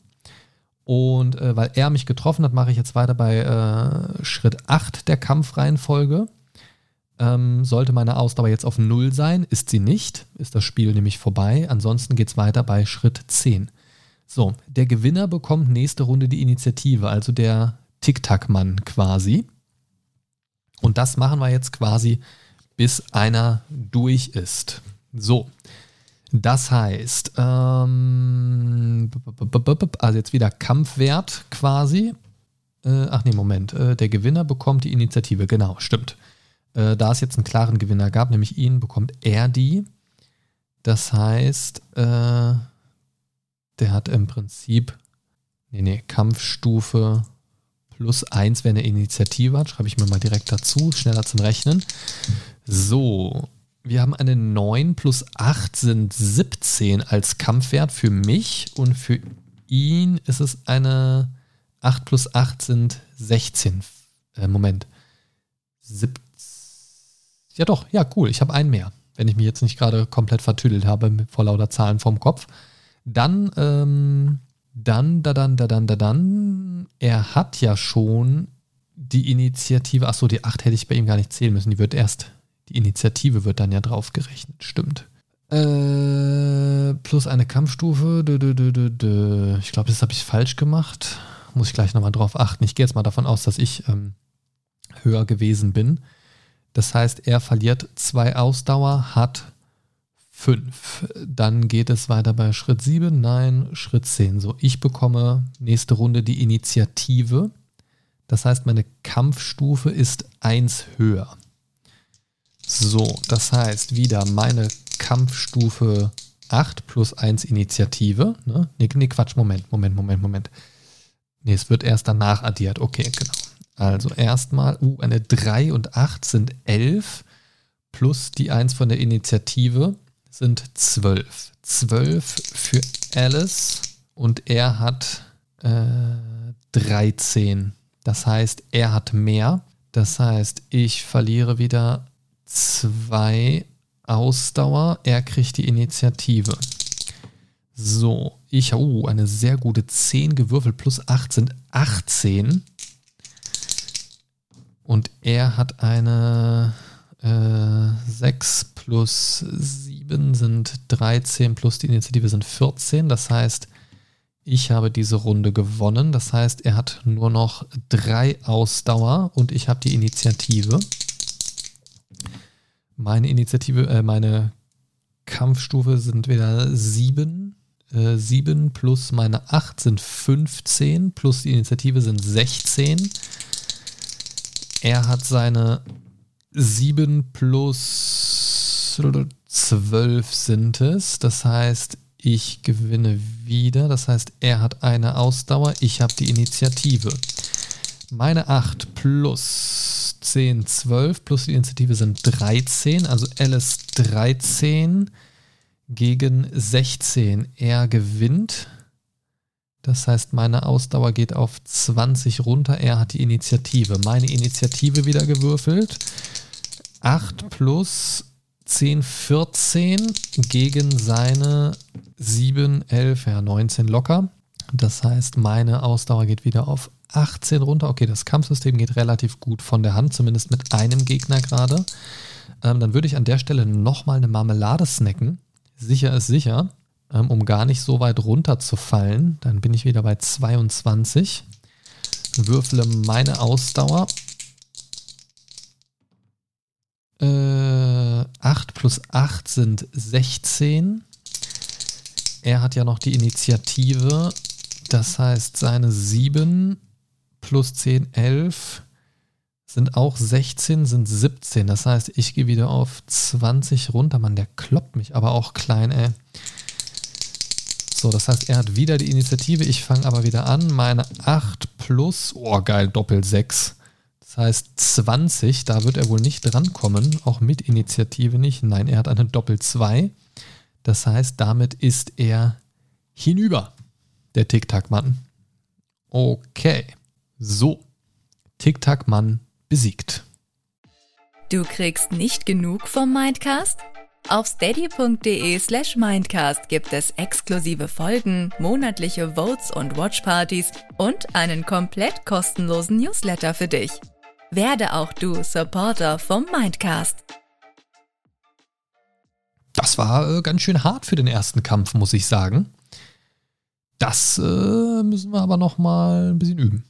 Und äh, weil er mich getroffen hat, mache ich jetzt weiter bei äh, Schritt 8 der Kampfreihenfolge. Ähm, sollte meine Ausdauer jetzt auf 0 sein, ist sie nicht, ist das Spiel nämlich vorbei. Ansonsten geht es weiter bei Schritt 10. So, der Gewinner bekommt nächste Runde die Initiative, also der Tic-Tac-Mann quasi. Und das machen wir jetzt quasi, bis einer durch ist. So, das heißt, ähm, also jetzt wieder Kampfwert quasi. Äh, ach nee, Moment. Äh, der Gewinner bekommt die Initiative. Genau, stimmt. Äh, da es jetzt einen klaren Gewinner gab, nämlich ihn, bekommt er die. Das heißt, äh, der hat im Prinzip, nee, nee, Kampfstufe plus 1, wenn er Initiative hat. Schreibe ich mir mal direkt dazu, schneller zum Rechnen. So, wir haben eine 9 plus 8 sind 17 als Kampfwert für mich und für ihn ist es eine 8 plus 8 sind 16. Äh, Moment. 17. Ja doch, ja cool, ich habe einen mehr, wenn ich mich jetzt nicht gerade komplett vertüdelt habe vor lauter Zahlen vom Kopf. Dann, ähm, dann, da, dann, da, dann, da, dann, er hat ja schon die Initiative, achso, die 8 hätte ich bei ihm gar nicht zählen müssen, die wird erst die Initiative wird dann ja draufgerechnet, stimmt. Äh, plus eine Kampfstufe. Dö, dö, dö, ich glaube, das habe ich falsch gemacht. Muss ich gleich nochmal drauf achten. Ich gehe jetzt mal davon aus, dass ich ähm, höher gewesen bin. Das heißt, er verliert zwei Ausdauer, hat fünf. Dann geht es weiter bei Schritt 7, nein, Schritt 10. So, ich bekomme nächste Runde die Initiative. Das heißt, meine Kampfstufe ist eins höher. So, das heißt wieder meine Kampfstufe 8 plus 1 Initiative. Ne? Nee, Quatsch, Moment, Moment, Moment, Moment. Nee, es wird erst danach addiert. Okay, genau. Also erstmal, uh, eine 3 und 8 sind 11 plus die 1 von der Initiative sind 12. 12 für Alice und er hat äh, 13. Das heißt, er hat mehr. Das heißt, ich verliere wieder 2 Ausdauer. Er kriegt die Initiative. So, ich habe uh, eine sehr gute 10 gewürfelt plus 8 sind 18. Und er hat eine äh, 6 plus 7 sind 13 plus die Initiative sind 14. Das heißt, ich habe diese Runde gewonnen. Das heißt, er hat nur noch 3 Ausdauer und ich habe die Initiative. Meine Initiative, äh, meine Kampfstufe sind wieder 7. Äh, 7 plus meine 8 sind 15, plus die Initiative sind 16. Er hat seine 7 plus 12 sind es. Das heißt, ich gewinne wieder. Das heißt, er hat eine Ausdauer, ich habe die Initiative. Meine 8 plus 10, 12 plus die Initiative sind 13. Also Alice 13 gegen 16. Er gewinnt. Das heißt, meine Ausdauer geht auf 20 runter. Er hat die Initiative. Meine Initiative wieder gewürfelt. 8 plus 10, 14 gegen seine 7, 11, ja 19 locker. Das heißt, meine Ausdauer geht wieder auf 18 runter. Okay, das Kampfsystem geht relativ gut von der Hand, zumindest mit einem Gegner gerade. Ähm, dann würde ich an der Stelle nochmal eine Marmelade snacken. Sicher ist sicher ähm, um gar nicht so weit runter zu fallen. Dann bin ich wieder bei 22. Würfle meine Ausdauer. Äh, 8 plus 8 sind 16. Er hat ja noch die Initiative. Das heißt, seine 7 plus 10, 11 sind auch 16, sind 17. Das heißt, ich gehe wieder auf 20 runter. Mann, der kloppt mich aber auch klein, ey. So, das heißt, er hat wieder die Initiative. Ich fange aber wieder an. Meine 8 plus, oh geil, Doppel 6. Das heißt 20, da wird er wohl nicht drankommen, auch mit Initiative nicht. Nein, er hat eine Doppel 2. Das heißt, damit ist er hinüber, der Tic-Tac-Mann. Okay, so, Tic-Tac-Mann besiegt. Du kriegst nicht genug vom Mindcast? Auf steady.de slash mindcast gibt es exklusive Folgen, monatliche Votes und Watchpartys und einen komplett kostenlosen Newsletter für dich. Werde auch du Supporter vom Mindcast. Das war äh, ganz schön hart für den ersten Kampf, muss ich sagen. Das äh, müssen wir aber noch mal ein bisschen üben.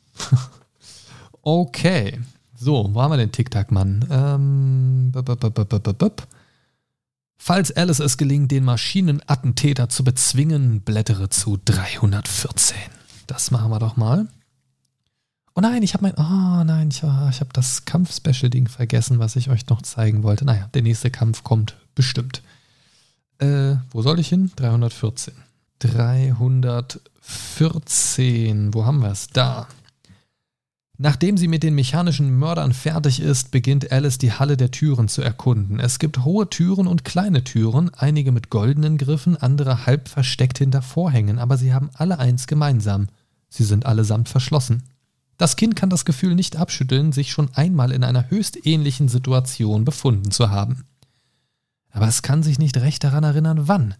okay. So, wo haben wir den Tic-Tac-Mann? Ähm, Falls Alice es gelingt, den Maschinenattentäter zu bezwingen, blättere zu 314. Das machen wir doch mal. Oh nein, ich habe mein. Oh nein, ich, oh, ich habe das Kampf-Special-Ding vergessen, was ich euch noch zeigen wollte. Naja, der nächste Kampf kommt bestimmt. Äh, wo soll ich hin? 314. 314. Wo haben wir es? Da. Nachdem sie mit den mechanischen Mördern fertig ist, beginnt Alice die Halle der Türen zu erkunden. Es gibt hohe Türen und kleine Türen, einige mit goldenen Griffen, andere halb versteckt hinter Vorhängen, aber sie haben alle eins gemeinsam. Sie sind allesamt verschlossen. Das Kind kann das Gefühl nicht abschütteln, sich schon einmal in einer höchst ähnlichen Situation befunden zu haben. Aber es kann sich nicht recht daran erinnern, wann.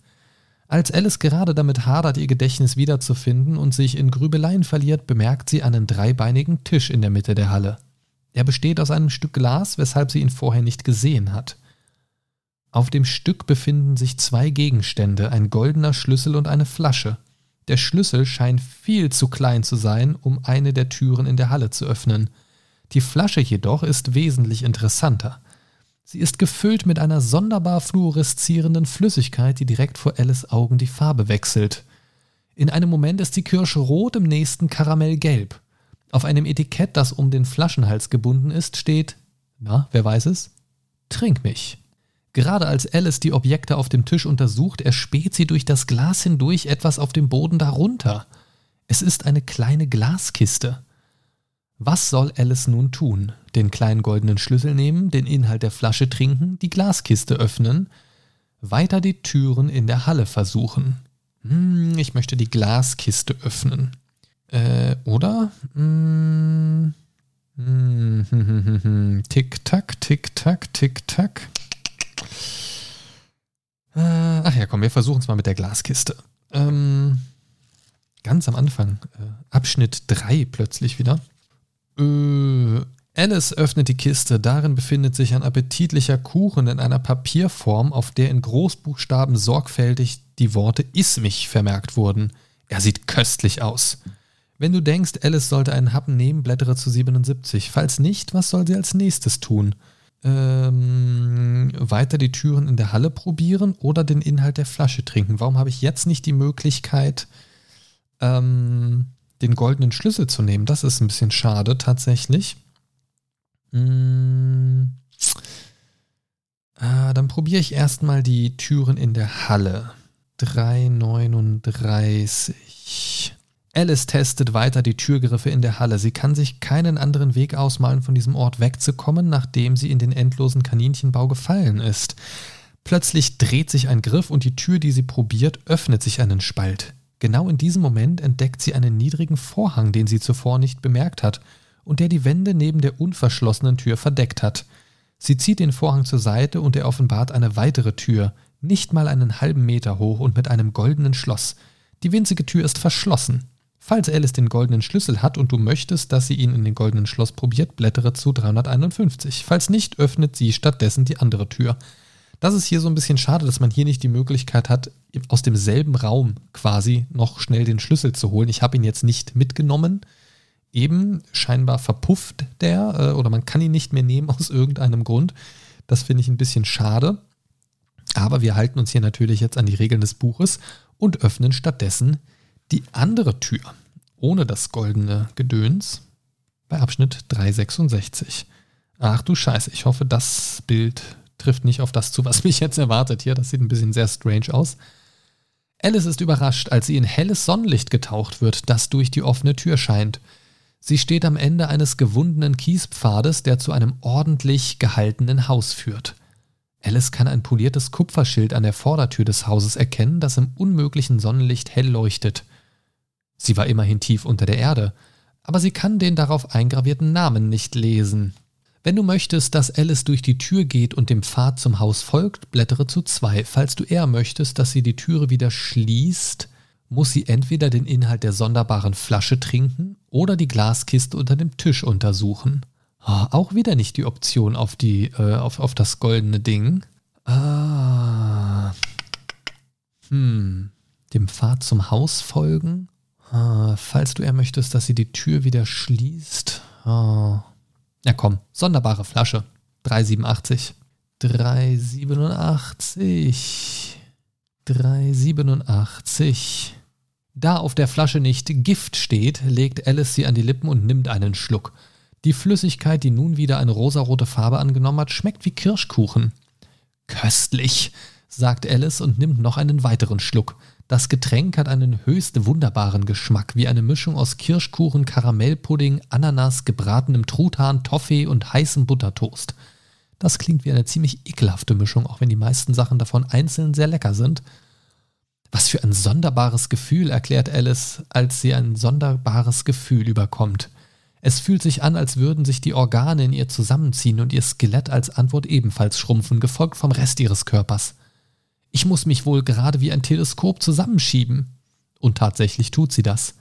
Als Alice gerade damit hadert, ihr Gedächtnis wiederzufinden und sich in Grübeleien verliert, bemerkt sie einen dreibeinigen Tisch in der Mitte der Halle. Er besteht aus einem Stück Glas, weshalb sie ihn vorher nicht gesehen hat. Auf dem Stück befinden sich zwei Gegenstände, ein goldener Schlüssel und eine Flasche. Der Schlüssel scheint viel zu klein zu sein, um eine der Türen in der Halle zu öffnen. Die Flasche jedoch ist wesentlich interessanter. Sie ist gefüllt mit einer sonderbar fluoreszierenden Flüssigkeit, die direkt vor Alice Augen die Farbe wechselt. In einem Moment ist die Kirsche rot, im nächsten karamellgelb. Auf einem Etikett, das um den Flaschenhals gebunden ist, steht, na, wer weiß es? Trink mich. Gerade als Alice die Objekte auf dem Tisch untersucht, erspäht sie durch das Glas hindurch etwas auf dem Boden darunter. Es ist eine kleine Glaskiste. Was soll Alice nun tun? Den kleinen goldenen Schlüssel nehmen, den Inhalt der Flasche trinken, die Glaskiste öffnen, weiter die Türen in der Halle versuchen. Hm, ich möchte die Glaskiste öffnen. Äh, oder? Hm, hm, hm, hm, hm. Tick-Tack, Tick-Tack, Tick-Tack. Äh, ach ja, komm, wir versuchen es mal mit der Glaskiste. Ähm, ganz am Anfang, äh, Abschnitt 3 plötzlich wieder. Äh, Alice öffnet die Kiste. Darin befindet sich ein appetitlicher Kuchen in einer Papierform, auf der in Großbuchstaben sorgfältig die Worte Iss mich vermerkt wurden. Er sieht köstlich aus. Wenn du denkst, Alice sollte einen Happen nehmen, blättere zu 77. Falls nicht, was soll sie als nächstes tun? Ähm, weiter die Türen in der Halle probieren oder den Inhalt der Flasche trinken? Warum habe ich jetzt nicht die Möglichkeit, ähm, den goldenen Schlüssel zu nehmen. Das ist ein bisschen schade tatsächlich. Hm. Ah, dann probiere ich erstmal die Türen in der Halle. 339. Alice testet weiter die Türgriffe in der Halle. Sie kann sich keinen anderen Weg ausmalen, von diesem Ort wegzukommen, nachdem sie in den endlosen Kaninchenbau gefallen ist. Plötzlich dreht sich ein Griff und die Tür, die sie probiert, öffnet sich einen Spalt. Genau in diesem Moment entdeckt sie einen niedrigen Vorhang, den sie zuvor nicht bemerkt hat und der die Wände neben der unverschlossenen Tür verdeckt hat. Sie zieht den Vorhang zur Seite und er offenbart eine weitere Tür, nicht mal einen halben Meter hoch und mit einem goldenen Schloss. Die winzige Tür ist verschlossen. Falls Alice den goldenen Schlüssel hat und du möchtest, dass sie ihn in den goldenen Schloss probiert, blättere zu 351. Falls nicht, öffnet sie stattdessen die andere Tür. Das ist hier so ein bisschen schade, dass man hier nicht die Möglichkeit hat, aus demselben Raum quasi noch schnell den Schlüssel zu holen. Ich habe ihn jetzt nicht mitgenommen. Eben scheinbar verpufft der äh, oder man kann ihn nicht mehr nehmen aus irgendeinem Grund. Das finde ich ein bisschen schade. Aber wir halten uns hier natürlich jetzt an die Regeln des Buches und öffnen stattdessen die andere Tür ohne das goldene Gedöns bei Abschnitt 366. Ach du Scheiße, ich hoffe, das Bild trifft nicht auf das zu, was mich jetzt erwartet hier. Das sieht ein bisschen sehr strange aus. Alice ist überrascht, als sie in helles Sonnenlicht getaucht wird, das durch die offene Tür scheint. Sie steht am Ende eines gewundenen Kiespfades, der zu einem ordentlich gehaltenen Haus führt. Alice kann ein poliertes Kupferschild an der Vordertür des Hauses erkennen, das im unmöglichen Sonnenlicht hell leuchtet. Sie war immerhin tief unter der Erde, aber sie kann den darauf eingravierten Namen nicht lesen. Wenn du möchtest, dass Alice durch die Tür geht und dem Pfad zum Haus folgt, blättere zu zwei. Falls du eher möchtest, dass sie die Türe wieder schließt, muss sie entweder den Inhalt der sonderbaren Flasche trinken oder die Glaskiste unter dem Tisch untersuchen. Oh, auch wieder nicht die Option auf, die, äh, auf, auf das goldene Ding. Ah. Hm. Dem Pfad zum Haus folgen? Ah, falls du eher möchtest, dass sie die Tür wieder schließt. Ah. Ja, komm, sonderbare Flasche. 387. 387. 387. Da auf der Flasche nicht Gift steht, legt Alice sie an die Lippen und nimmt einen Schluck. Die Flüssigkeit, die nun wieder eine rosarote Farbe angenommen hat, schmeckt wie Kirschkuchen. Köstlich, sagt Alice und nimmt noch einen weiteren Schluck. Das Getränk hat einen höchst wunderbaren Geschmack, wie eine Mischung aus Kirschkuchen, Karamellpudding, Ananas, gebratenem Truthahn, Toffee und heißem Buttertoast. Das klingt wie eine ziemlich ekelhafte Mischung, auch wenn die meisten Sachen davon einzeln sehr lecker sind. Was für ein sonderbares Gefühl, erklärt Alice, als sie ein sonderbares Gefühl überkommt. Es fühlt sich an, als würden sich die Organe in ihr zusammenziehen und ihr Skelett als Antwort ebenfalls schrumpfen, gefolgt vom Rest ihres Körpers. Ich muss mich wohl gerade wie ein Teleskop zusammenschieben. Und tatsächlich tut sie das.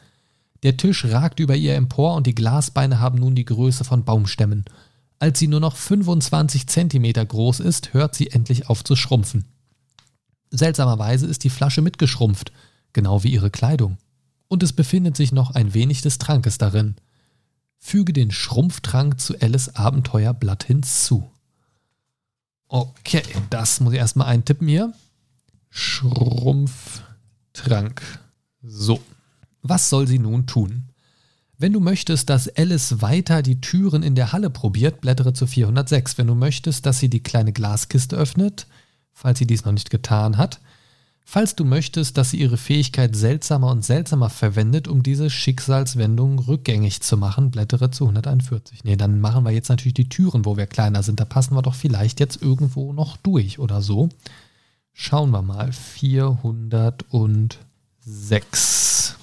Der Tisch ragt über ihr empor und die Glasbeine haben nun die Größe von Baumstämmen. Als sie nur noch 25 Zentimeter groß ist, hört sie endlich auf zu schrumpfen. Seltsamerweise ist die Flasche mitgeschrumpft, genau wie ihre Kleidung. Und es befindet sich noch ein wenig des Trankes darin. Füge den Schrumpftrank zu Alice Abenteuerblatt hinzu. Okay, das muss ich erstmal eintippen hier. Schrumpftrank. So, was soll sie nun tun? Wenn du möchtest, dass Alice weiter die Türen in der Halle probiert, blättere zu 406. Wenn du möchtest, dass sie die kleine Glaskiste öffnet, falls sie dies noch nicht getan hat, Falls du möchtest, dass sie ihre Fähigkeit seltsamer und seltsamer verwendet, um diese Schicksalswendung rückgängig zu machen, blättere zu 141. Nee, dann machen wir jetzt natürlich die Türen, wo wir kleiner sind. Da passen wir doch vielleicht jetzt irgendwo noch durch oder so. Schauen wir mal. 406.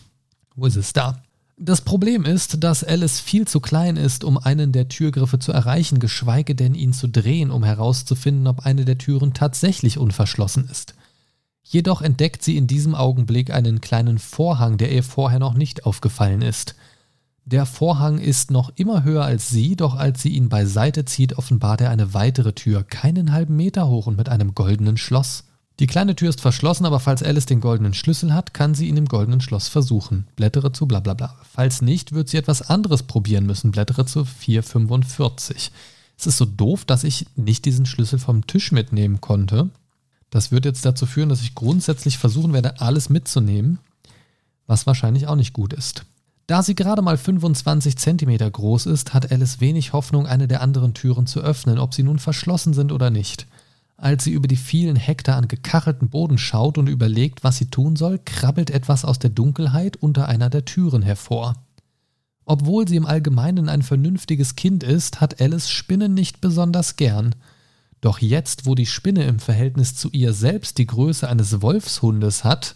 Wo ist es da? Das Problem ist, dass Alice viel zu klein ist, um einen der Türgriffe zu erreichen, geschweige denn ihn zu drehen, um herauszufinden, ob eine der Türen tatsächlich unverschlossen ist. Jedoch entdeckt sie in diesem Augenblick einen kleinen Vorhang, der ihr vorher noch nicht aufgefallen ist. Der Vorhang ist noch immer höher als sie, doch als sie ihn beiseite zieht, offenbart er eine weitere Tür, keinen halben Meter hoch und mit einem goldenen Schloss. Die kleine Tür ist verschlossen, aber falls Alice den goldenen Schlüssel hat, kann sie ihn im goldenen Schloss versuchen. Blättere zu bla bla bla. Falls nicht, wird sie etwas anderes probieren müssen. Blättere zu 445. Es ist so doof, dass ich nicht diesen Schlüssel vom Tisch mitnehmen konnte. Das wird jetzt dazu führen, dass ich grundsätzlich versuchen werde, alles mitzunehmen, was wahrscheinlich auch nicht gut ist. Da sie gerade mal 25 cm groß ist, hat Alice wenig Hoffnung, eine der anderen Türen zu öffnen, ob sie nun verschlossen sind oder nicht. Als sie über die vielen Hektar an gekachelten Boden schaut und überlegt, was sie tun soll, krabbelt etwas aus der Dunkelheit unter einer der Türen hervor. Obwohl sie im Allgemeinen ein vernünftiges Kind ist, hat Alice Spinnen nicht besonders gern. Doch jetzt, wo die Spinne im Verhältnis zu ihr selbst die Größe eines Wolfshundes hat,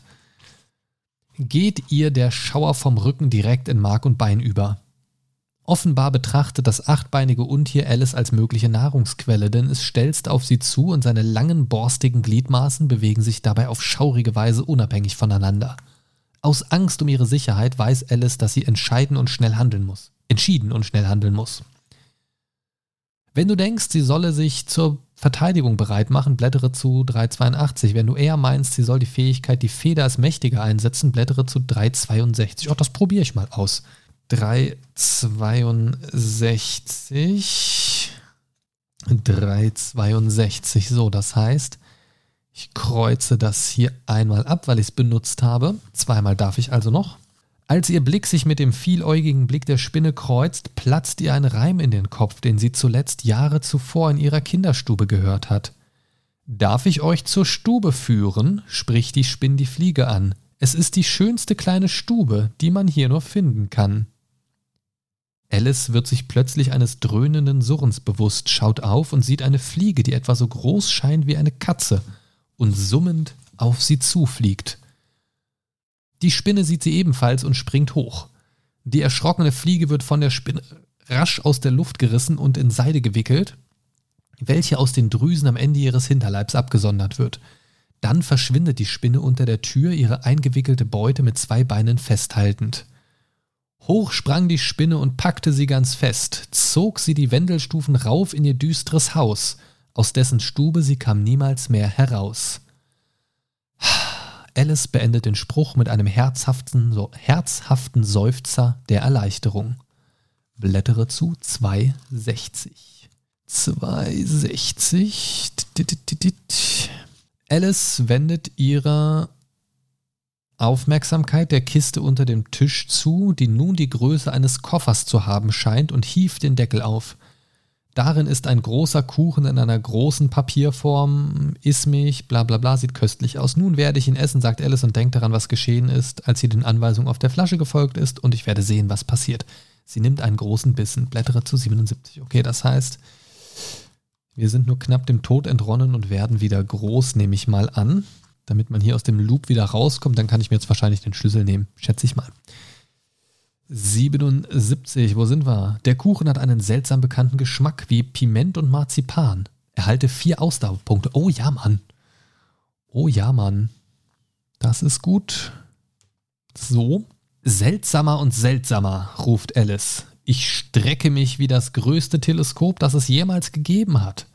geht ihr der Schauer vom Rücken direkt in Mark und Bein über. Offenbar betrachtet das achtbeinige Untier Alice als mögliche Nahrungsquelle, denn es stelzt auf sie zu und seine langen, borstigen Gliedmaßen bewegen sich dabei auf schaurige Weise unabhängig voneinander. Aus Angst um ihre Sicherheit weiß Alice, dass sie entscheiden und schnell handeln muss. Entschieden und schnell handeln muss. Wenn du denkst, sie solle sich zur Verteidigung bereit machen, blättere zu 382. Wenn du eher meinst, sie soll die Fähigkeit, die Feder als mächtiger einsetzen, blättere zu 362. Oh, das probiere ich mal aus. 362. 362. So, das heißt, ich kreuze das hier einmal ab, weil ich es benutzt habe. Zweimal darf ich also noch. Als ihr Blick sich mit dem vieläugigen Blick der Spinne kreuzt, platzt ihr ein Reim in den Kopf, den sie zuletzt Jahre zuvor in ihrer Kinderstube gehört hat. Darf ich euch zur Stube führen? spricht die Spinn die Fliege an. Es ist die schönste kleine Stube, die man hier nur finden kann. Alice wird sich plötzlich eines dröhnenden Surrens bewusst, schaut auf und sieht eine Fliege, die etwa so groß scheint wie eine Katze und summend auf sie zufliegt. Die Spinne sieht sie ebenfalls und springt hoch. Die erschrockene Fliege wird von der Spinne rasch aus der Luft gerissen und in Seide gewickelt, welche aus den Drüsen am Ende ihres Hinterleibs abgesondert wird. Dann verschwindet die Spinne unter der Tür, ihre eingewickelte Beute mit zwei Beinen festhaltend. Hoch sprang die Spinne und packte sie ganz fest, zog sie die Wendelstufen rauf in ihr düstres Haus, aus dessen Stube sie kam niemals mehr heraus. Alice beendet den Spruch mit einem herzhaften, so, herzhaften Seufzer der Erleichterung. Blättere zu 260. 260. Alice wendet ihre Aufmerksamkeit der Kiste unter dem Tisch zu, die nun die Größe eines Koffers zu haben scheint, und hieft den Deckel auf. Darin ist ein großer Kuchen in einer großen Papierform, iss mich, bla bla bla, sieht köstlich aus. Nun werde ich ihn essen, sagt Alice und denkt daran, was geschehen ist, als sie den Anweisungen auf der Flasche gefolgt ist, und ich werde sehen, was passiert. Sie nimmt einen großen Bissen, blättere zu 77. Okay, das heißt, wir sind nur knapp dem Tod entronnen und werden wieder groß, nehme ich mal an. Damit man hier aus dem Loop wieder rauskommt, dann kann ich mir jetzt wahrscheinlich den Schlüssel nehmen, schätze ich mal. 77, wo sind wir? Der Kuchen hat einen seltsam bekannten Geschmack wie Piment und Marzipan. Erhalte vier Ausdauerpunkte. Oh ja, Mann. Oh ja, Mann. Das ist gut. So. Seltsamer und seltsamer, ruft Alice. Ich strecke mich wie das größte Teleskop, das es jemals gegeben hat.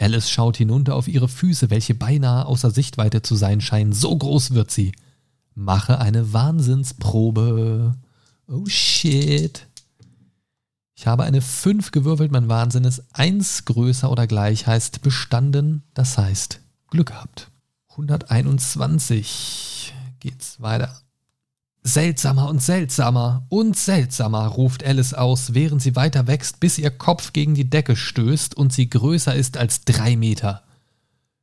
Alice schaut hinunter auf ihre Füße, welche beinahe außer Sichtweite zu sein scheinen. So groß wird sie. Mache eine Wahnsinnsprobe. Oh shit. Ich habe eine 5 gewürfelt, mein Wahnsinn ist 1 größer oder gleich, heißt bestanden, das heißt Glück gehabt. 121 geht's weiter. Seltsamer und seltsamer und seltsamer, ruft Alice aus, während sie weiter wächst, bis ihr Kopf gegen die Decke stößt und sie größer ist als drei Meter.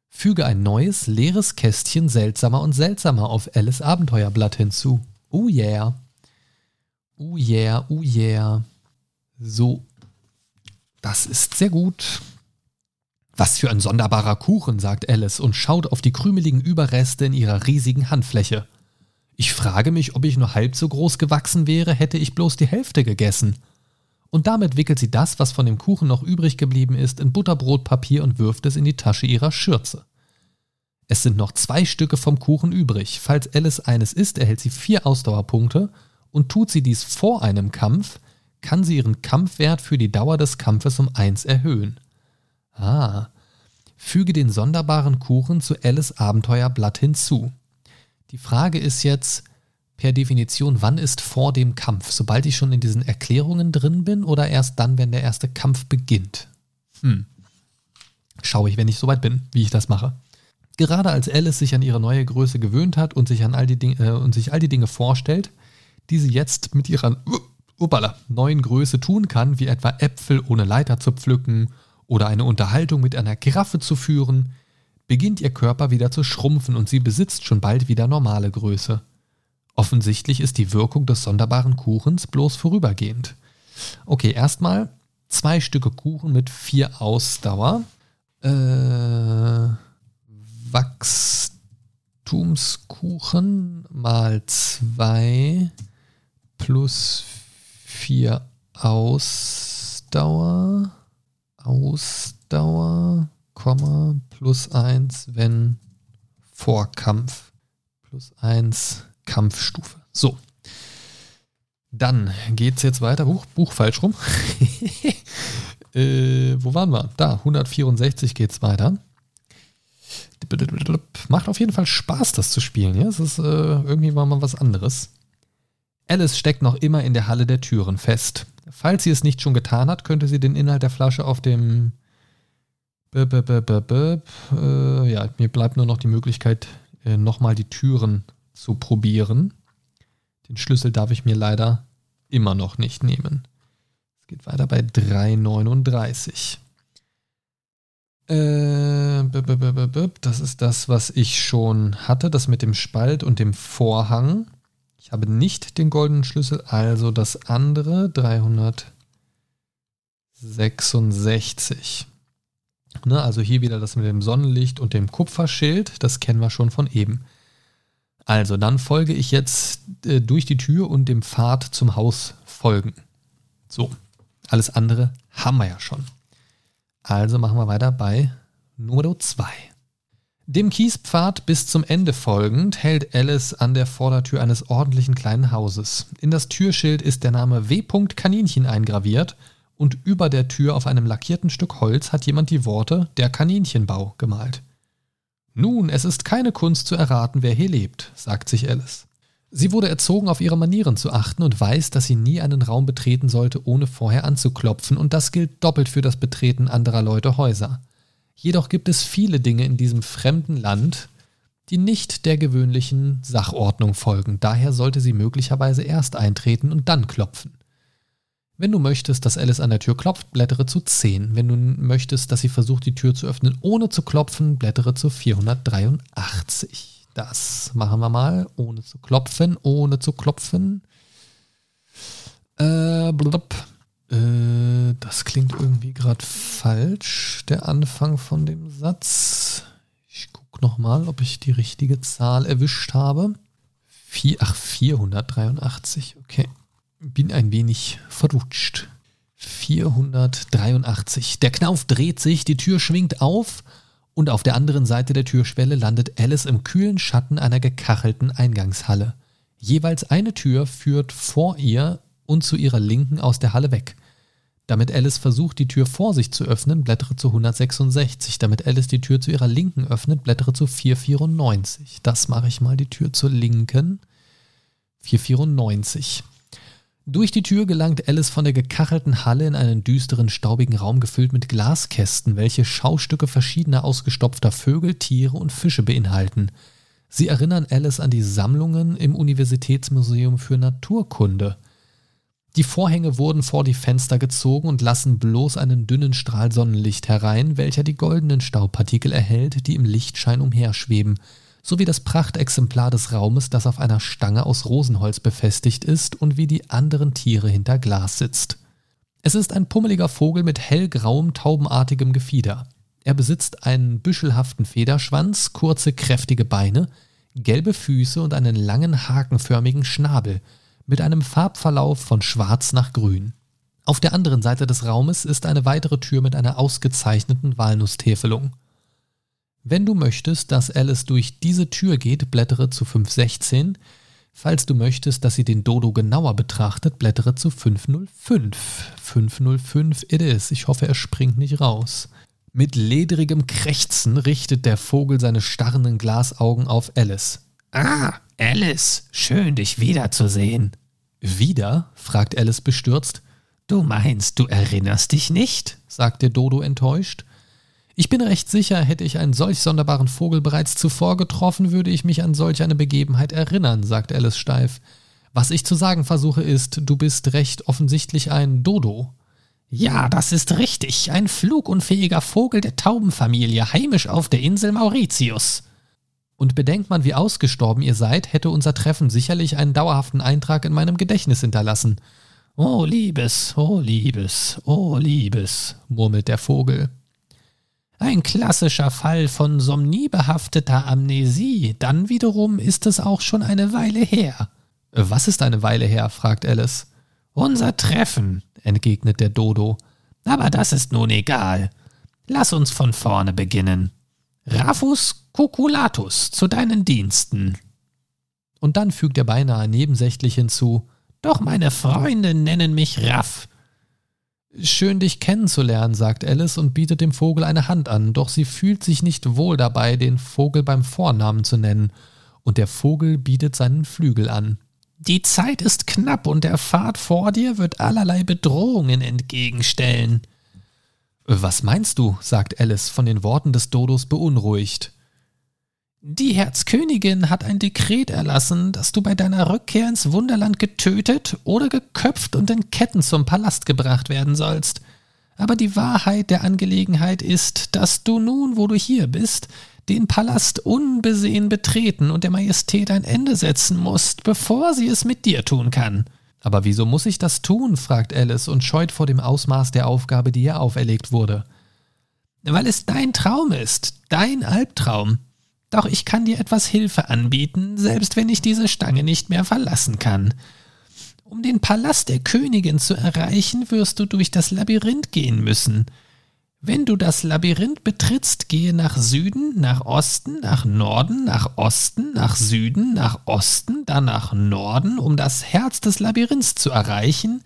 Füge ein neues, leeres Kästchen seltsamer und seltsamer auf Alice Abenteuerblatt hinzu. Oh yeah. Oh yeah, oh yeah. So. Das ist sehr gut. Was für ein sonderbarer Kuchen, sagt Alice und schaut auf die krümeligen Überreste in ihrer riesigen Handfläche. Ich frage mich, ob ich nur halb so groß gewachsen wäre, hätte ich bloß die Hälfte gegessen. Und damit wickelt sie das, was von dem Kuchen noch übrig geblieben ist, in Butterbrotpapier und wirft es in die Tasche ihrer Schürze. Es sind noch zwei Stücke vom Kuchen übrig. Falls Alice eines isst, erhält sie vier Ausdauerpunkte und tut sie dies vor einem Kampf, kann sie ihren Kampfwert für die Dauer des Kampfes um eins erhöhen. Ah. Füge den sonderbaren Kuchen zu Alice Abenteuerblatt hinzu. Die Frage ist jetzt per Definition, wann ist vor dem Kampf? Sobald ich schon in diesen Erklärungen drin bin oder erst dann, wenn der erste Kampf beginnt? Hm. Schaue ich, wenn ich soweit bin, wie ich das mache. Gerade als Alice sich an ihre neue Größe gewöhnt hat und sich, an all die Dinge, äh, und sich all die Dinge vorstellt, die sie jetzt mit ihrer uh, neuen Größe tun kann, wie etwa Äpfel ohne Leiter zu pflücken oder eine Unterhaltung mit einer Giraffe zu führen, beginnt ihr Körper wieder zu schrumpfen und sie besitzt schon bald wieder normale Größe. Offensichtlich ist die Wirkung des sonderbaren Kuchens bloß vorübergehend. Okay, erstmal zwei Stücke Kuchen mit vier Ausdauer. Äh, Wachstumskuchen mal zwei plus vier Ausdauer. Ausdauer, Komma, plus 1, wenn Vorkampf. Plus 1 Kampfstufe. So. Dann geht es jetzt weiter. Buch, Buch falsch rum. äh, wo waren wir? Da, 164 geht es weiter. Macht auf jeden Fall Spaß, das zu spielen. Ja? Ist äh, irgendwie mal was anderes. Alice steckt noch immer in der Halle der Türen fest. Falls sie es nicht schon getan hat, könnte sie den Inhalt der Flasche auf dem. Böp, böp, böp, äh, ja, mir bleibt nur noch die Möglichkeit, äh, nochmal die Türen zu probieren. Den Schlüssel darf ich mir leider immer noch nicht nehmen. Es geht weiter bei 3,39. Äh, das ist das, was ich schon hatte, das mit dem Spalt und dem Vorhang. Ich habe nicht den goldenen Schlüssel, also das andere 366. Ne, also hier wieder das mit dem Sonnenlicht und dem Kupferschild, das kennen wir schon von eben. Also, dann folge ich jetzt äh, durch die Tür und dem Pfad zum Haus folgen. So, alles andere haben wir ja schon. Also machen wir weiter bei Nummer 2. Dem Kiespfad bis zum Ende folgend hält Alice an der Vordertür eines ordentlichen kleinen Hauses. In das Türschild ist der Name W. Kaninchen eingraviert und über der Tür auf einem lackierten Stück Holz hat jemand die Worte der Kaninchenbau gemalt. Nun, es ist keine Kunst zu erraten, wer hier lebt, sagt sich Alice. Sie wurde erzogen, auf ihre Manieren zu achten und weiß, dass sie nie einen Raum betreten sollte, ohne vorher anzuklopfen, und das gilt doppelt für das Betreten anderer Leute Häuser. Jedoch gibt es viele Dinge in diesem fremden Land, die nicht der gewöhnlichen Sachordnung folgen. Daher sollte sie möglicherweise erst eintreten und dann klopfen. Wenn du möchtest, dass Alice an der Tür klopft, blättere zu 10. Wenn du möchtest, dass sie versucht, die Tür zu öffnen, ohne zu klopfen, blättere zu 483. Das machen wir mal. Ohne zu klopfen, ohne zu klopfen. Äh, blub. Äh, das klingt irgendwie gerade falsch, der Anfang von dem Satz. Ich gucke nochmal, ob ich die richtige Zahl erwischt habe. Vier, ach, 483, okay. Bin ein wenig verrutscht. 483. Der Knauf dreht sich, die Tür schwingt auf und auf der anderen Seite der Türschwelle landet Alice im kühlen Schatten einer gekachelten Eingangshalle. Jeweils eine Tür führt vor ihr und zu ihrer Linken aus der Halle weg. Damit Alice versucht, die Tür vor sich zu öffnen, blättere zu 166. Damit Alice die Tür zu ihrer Linken öffnet, blättere zu 494. Das mache ich mal, die Tür zur Linken. 494. Durch die Tür gelangt Alice von der gekachelten Halle in einen düsteren, staubigen Raum gefüllt mit Glaskästen, welche Schaustücke verschiedener ausgestopfter Vögel, Tiere und Fische beinhalten. Sie erinnern Alice an die Sammlungen im Universitätsmuseum für Naturkunde. Die Vorhänge wurden vor die Fenster gezogen und lassen bloß einen dünnen Strahl Sonnenlicht herein, welcher die goldenen Staubpartikel erhält, die im Lichtschein umherschweben, sowie das Prachtexemplar des Raumes, das auf einer Stange aus Rosenholz befestigt ist und wie die anderen Tiere hinter Glas sitzt. Es ist ein pummeliger Vogel mit hellgrauem, taubenartigem Gefieder. Er besitzt einen büschelhaften Federschwanz, kurze, kräftige Beine, gelbe Füße und einen langen, hakenförmigen Schnabel mit einem Farbverlauf von schwarz nach grün. Auf der anderen Seite des Raumes ist eine weitere Tür mit einer ausgezeichneten Walnusstäfelung. Wenn du möchtest, dass Alice durch diese Tür geht, blättere zu 516. Falls du möchtest, dass sie den Dodo genauer betrachtet, blättere zu 505. 505 it is. Ich hoffe, er springt nicht raus. Mit ledrigem Krächzen richtet der Vogel seine starrenden Glasaugen auf Alice. Ah, Alice, schön dich wiederzusehen. Wieder? fragt Alice bestürzt. Du meinst, du erinnerst dich nicht? sagt der Dodo enttäuscht. Ich bin recht sicher, hätte ich einen solch sonderbaren Vogel bereits zuvor getroffen, würde ich mich an solch eine Begebenheit erinnern, sagt Alice steif. Was ich zu sagen versuche ist, du bist recht offensichtlich ein Dodo. Ja, das ist richtig, ein flugunfähiger Vogel der Taubenfamilie, heimisch auf der Insel Mauritius. Und bedenkt man, wie ausgestorben ihr seid, hätte unser Treffen sicherlich einen dauerhaften Eintrag in meinem Gedächtnis hinterlassen. Oh, Liebes, oh, Liebes, oh, Liebes, murmelt der Vogel. Ein klassischer Fall von somniebehafteter Amnesie. Dann wiederum ist es auch schon eine Weile her. Was ist eine Weile her? fragt Alice. Unser Treffen, entgegnet der Dodo. Aber das ist nun egal. Lass uns von vorne beginnen. Raffus Cuculatus zu deinen Diensten. Und dann fügt er beinahe nebensächlich hinzu. Doch meine Freunde nennen mich Raff. Schön dich kennenzulernen, sagt Alice und bietet dem Vogel eine Hand an, doch sie fühlt sich nicht wohl dabei, den Vogel beim Vornamen zu nennen, und der Vogel bietet seinen Flügel an. Die Zeit ist knapp und der Pfad vor dir wird allerlei Bedrohungen entgegenstellen. Was meinst du? sagt Alice, von den Worten des Dodos beunruhigt. Die Herzkönigin hat ein Dekret erlassen, dass du bei deiner Rückkehr ins Wunderland getötet oder geköpft und in Ketten zum Palast gebracht werden sollst. Aber die Wahrheit der Angelegenheit ist, dass du nun, wo du hier bist, den Palast unbesehen betreten und der Majestät ein Ende setzen musst, bevor sie es mit dir tun kann. Aber wieso muss ich das tun? fragt Alice und scheut vor dem Ausmaß der Aufgabe, die ihr auferlegt wurde. Weil es dein Traum ist, dein Albtraum. Doch ich kann dir etwas Hilfe anbieten, selbst wenn ich diese Stange nicht mehr verlassen kann. Um den Palast der Königin zu erreichen, wirst du durch das Labyrinth gehen müssen. Wenn du das Labyrinth betrittst, gehe nach Süden, nach Osten, nach Norden, nach Osten, nach Süden, nach Osten, dann nach Norden, um das Herz des Labyrinths zu erreichen,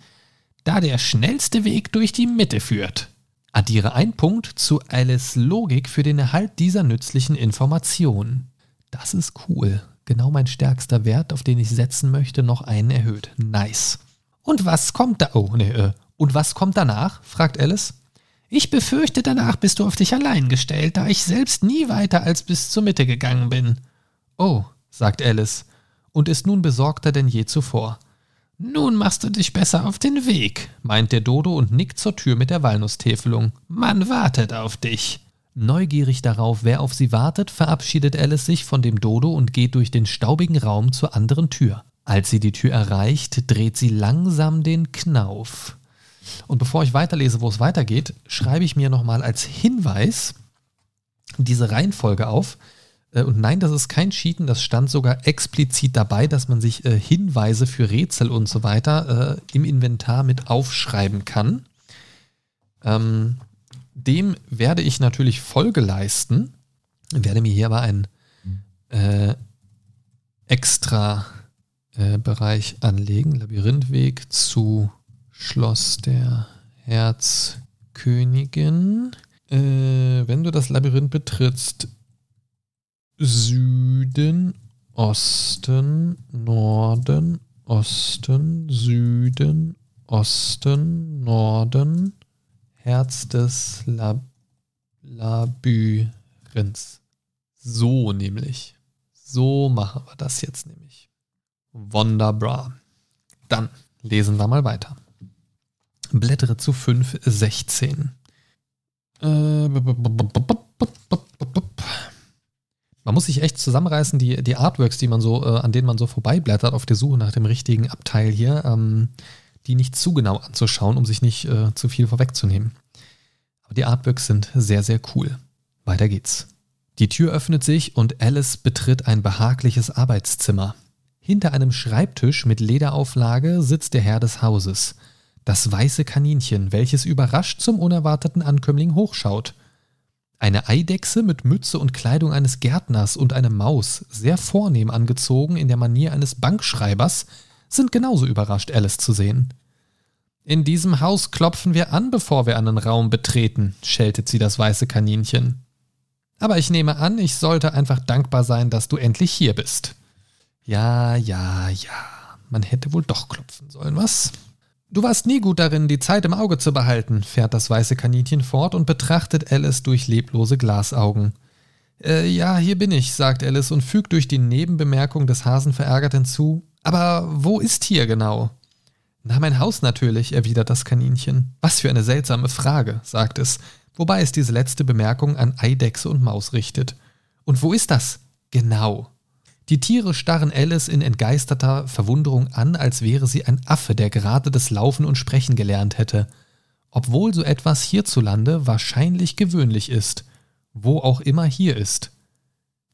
da der schnellste Weg durch die Mitte führt. Addiere ein Punkt zu Alice Logik für den Erhalt dieser nützlichen Information. Das ist cool. Genau mein stärkster Wert, auf den ich setzen möchte, noch einen erhöht. Nice. Und was kommt da? Oh, nee, äh. Und was kommt danach? fragt Alice. Ich befürchte, danach bist du auf dich allein gestellt, da ich selbst nie weiter als bis zur Mitte gegangen bin. Oh, sagt Alice und ist nun besorgter denn je zuvor. Nun machst du dich besser auf den Weg, meint der Dodo und nickt zur Tür mit der Walnusstäfelung. Man wartet auf dich. Neugierig darauf, wer auf sie wartet, verabschiedet Alice sich von dem Dodo und geht durch den staubigen Raum zur anderen Tür. Als sie die Tür erreicht, dreht sie langsam den Knauf. Und bevor ich weiterlese, wo es weitergeht, schreibe ich mir nochmal als Hinweis diese Reihenfolge auf, und nein, das ist kein Cheaten, das stand sogar explizit dabei, dass man sich äh, Hinweise für Rätsel und so weiter äh, im Inventar mit aufschreiben kann. Ähm, dem werde ich natürlich Folge leisten, werde mir hier aber einen äh, extra äh, Bereich anlegen. Labyrinthweg zu Schloss der Herzkönigin. Äh, wenn du das Labyrinth betrittst, Süden, Osten, Norden, Osten, Süden, Osten, Norden, Herz des Lab Labyrinths. So nämlich. So machen wir das jetzt nämlich. Wunderbar. Dann Lesen wir mal weiter. Blättere zu 5.16. Äh, man muss sich echt zusammenreißen, die, die Artworks, die man so, äh, an denen man so vorbeiblättert, auf der Suche nach dem richtigen Abteil hier, ähm, die nicht zu genau anzuschauen, um sich nicht äh, zu viel vorwegzunehmen. Aber die Artworks sind sehr, sehr cool. Weiter geht's. Die Tür öffnet sich und Alice betritt ein behagliches Arbeitszimmer. Hinter einem Schreibtisch mit Lederauflage sitzt der Herr des Hauses. Das weiße Kaninchen, welches überrascht zum unerwarteten Ankömmling hochschaut. Eine Eidechse mit Mütze und Kleidung eines Gärtners und eine Maus, sehr vornehm angezogen in der Manier eines Bankschreibers, sind genauso überrascht, Alice zu sehen. In diesem Haus klopfen wir an, bevor wir einen Raum betreten, scheltet sie das weiße Kaninchen. Aber ich nehme an, ich sollte einfach dankbar sein, dass du endlich hier bist. Ja, ja, ja. Man hätte wohl doch klopfen sollen, was? Du warst nie gut darin, die Zeit im Auge zu behalten, fährt das weiße Kaninchen fort und betrachtet Alice durch leblose Glasaugen. Äh, ja, hier bin ich, sagt Alice und fügt durch die Nebenbemerkung des Hasen verärgert hinzu. Aber wo ist hier genau? Na, mein Haus natürlich, erwidert das Kaninchen. Was für eine seltsame Frage, sagt es, wobei es diese letzte Bemerkung an Eidechse und Maus richtet. Und wo ist das? Genau. Die Tiere starren Alice in entgeisterter Verwunderung an, als wäre sie ein Affe, der gerade das Laufen und Sprechen gelernt hätte. Obwohl so etwas hierzulande wahrscheinlich gewöhnlich ist. Wo auch immer hier ist.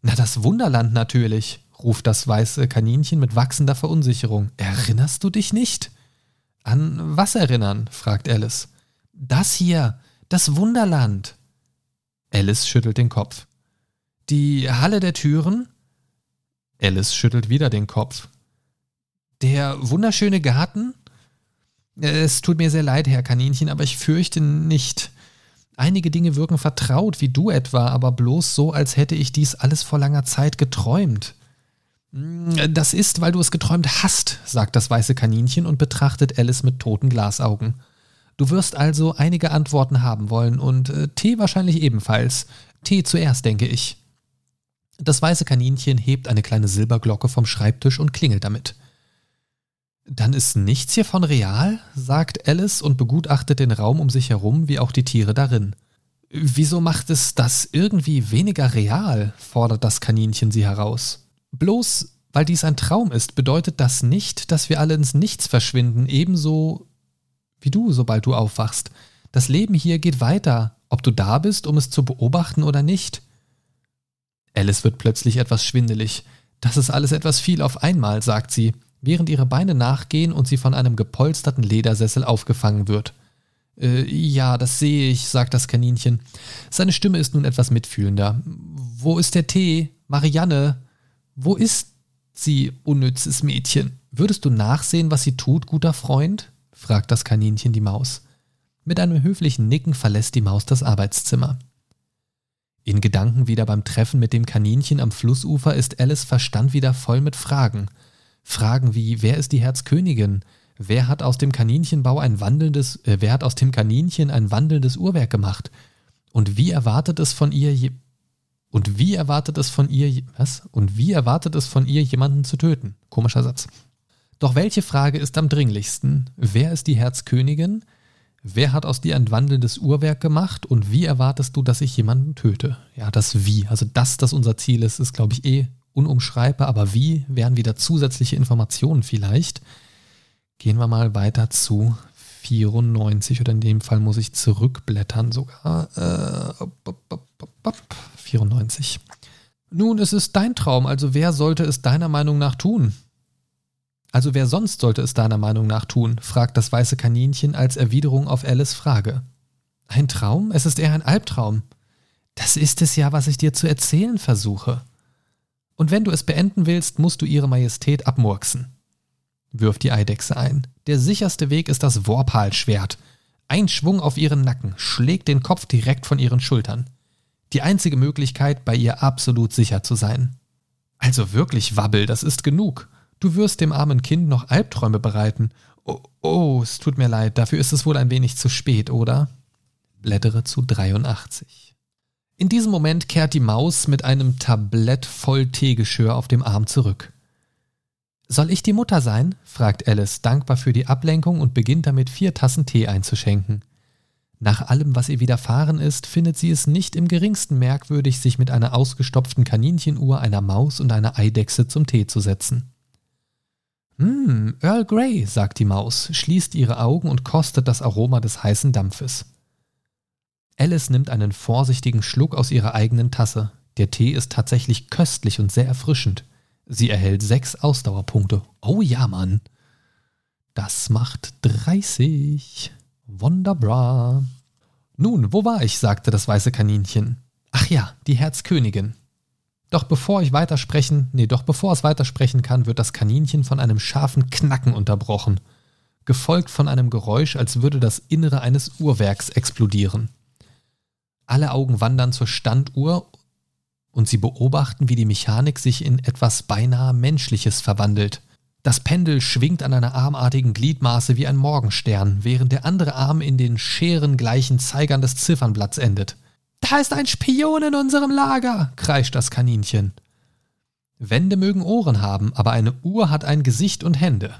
Na, das Wunderland natürlich, ruft das weiße Kaninchen mit wachsender Verunsicherung. Erinnerst du dich nicht? An was erinnern? fragt Alice. Das hier, das Wunderland. Alice schüttelt den Kopf. Die Halle der Türen? Alice schüttelt wieder den Kopf. Der wunderschöne Garten? Es tut mir sehr leid, Herr Kaninchen, aber ich fürchte nicht. Einige Dinge wirken vertraut, wie du etwa, aber bloß so, als hätte ich dies alles vor langer Zeit geträumt. Das ist, weil du es geträumt hast, sagt das weiße Kaninchen und betrachtet Alice mit toten Glasaugen. Du wirst also einige Antworten haben wollen und äh, Tee wahrscheinlich ebenfalls. Tee zuerst, denke ich. Das weiße Kaninchen hebt eine kleine Silberglocke vom Schreibtisch und klingelt damit. Dann ist nichts hiervon real, sagt Alice und begutachtet den Raum um sich herum wie auch die Tiere darin. Wieso macht es das irgendwie weniger real? fordert das Kaninchen sie heraus. Bloß weil dies ein Traum ist, bedeutet das nicht, dass wir alle ins Nichts verschwinden, ebenso wie du, sobald du aufwachst. Das Leben hier geht weiter, ob du da bist, um es zu beobachten oder nicht. Alice wird plötzlich etwas schwindelig. Das ist alles etwas viel auf einmal, sagt sie, während ihre Beine nachgehen und sie von einem gepolsterten Ledersessel aufgefangen wird. Äh, ja, das sehe ich, sagt das Kaninchen. Seine Stimme ist nun etwas mitfühlender. Wo ist der Tee? Marianne? Wo ist sie, unnützes Mädchen? Würdest du nachsehen, was sie tut, guter Freund? fragt das Kaninchen die Maus. Mit einem höflichen Nicken verlässt die Maus das Arbeitszimmer. In Gedanken wieder beim Treffen mit dem Kaninchen am Flussufer ist Alice Verstand wieder voll mit Fragen. Fragen wie, wer ist die Herzkönigin? Wer hat aus dem Kaninchenbau ein wandelndes, äh, wer hat aus dem Kaninchen ein wandelndes Uhrwerk gemacht? Und wie erwartet es von ihr je, und wie erwartet es von ihr, was? Und wie erwartet es von ihr, jemanden zu töten? Komischer Satz. Doch welche Frage ist am dringlichsten? Wer ist die Herzkönigin? Wer hat aus dir ein wandelndes Uhrwerk gemacht und wie erwartest du, dass ich jemanden töte? Ja, das Wie. Also, dass das unser Ziel ist, ist, glaube ich, eh unumschreibbar, aber wie wären wieder zusätzliche Informationen vielleicht. Gehen wir mal weiter zu 94 oder in dem Fall muss ich zurückblättern sogar. Äh, 94. Nun, es ist dein Traum, also wer sollte es deiner Meinung nach tun? Also wer sonst sollte es deiner Meinung nach tun? fragt das weiße Kaninchen als Erwiderung auf Alice Frage. Ein Traum? Es ist eher ein Albtraum. Das ist es ja, was ich dir zu erzählen versuche. Und wenn du es beenden willst, musst du ihre Majestät abmurksen. Wirft die Eidechse ein. Der sicherste Weg ist das Worpal-Schwert. Ein Schwung auf ihren Nacken schlägt den Kopf direkt von ihren Schultern. Die einzige Möglichkeit, bei ihr absolut sicher zu sein. Also wirklich, Wabbel, das ist genug. Du wirst dem armen Kind noch Albträume bereiten. Oh, oh, es tut mir leid, dafür ist es wohl ein wenig zu spät, oder? Blättere zu 83. In diesem Moment kehrt die Maus mit einem Tablett voll Teegeschirr auf dem Arm zurück. Soll ich die Mutter sein? fragt Alice, dankbar für die Ablenkung und beginnt damit, vier Tassen Tee einzuschenken. Nach allem, was ihr widerfahren ist, findet sie es nicht im geringsten merkwürdig, sich mit einer ausgestopften Kaninchenuhr, einer Maus und einer Eidechse zum Tee zu setzen. Hm, Earl Grey, sagt die Maus, schließt ihre Augen und kostet das Aroma des heißen Dampfes. Alice nimmt einen vorsichtigen Schluck aus ihrer eigenen Tasse. Der Tee ist tatsächlich köstlich und sehr erfrischend. Sie erhält sechs Ausdauerpunkte. Oh ja, Mann. Das macht 30. Wunderbar. Nun, wo war ich? sagte das weiße Kaninchen. Ach ja, die Herzkönigin. Doch bevor ich weitersprechen, nee, doch bevor es weitersprechen kann, wird das Kaninchen von einem scharfen Knacken unterbrochen, gefolgt von einem Geräusch, als würde das Innere eines Uhrwerks explodieren. Alle Augen wandern zur Standuhr und sie beobachten, wie die Mechanik sich in etwas beinahe Menschliches verwandelt. Das Pendel schwingt an einer armartigen Gliedmaße wie ein Morgenstern, während der andere Arm in den scherengleichen Zeigern des Ziffernblatts endet. Da ist ein Spion in unserem Lager, kreischt das Kaninchen. Wände mögen Ohren haben, aber eine Uhr hat ein Gesicht und Hände.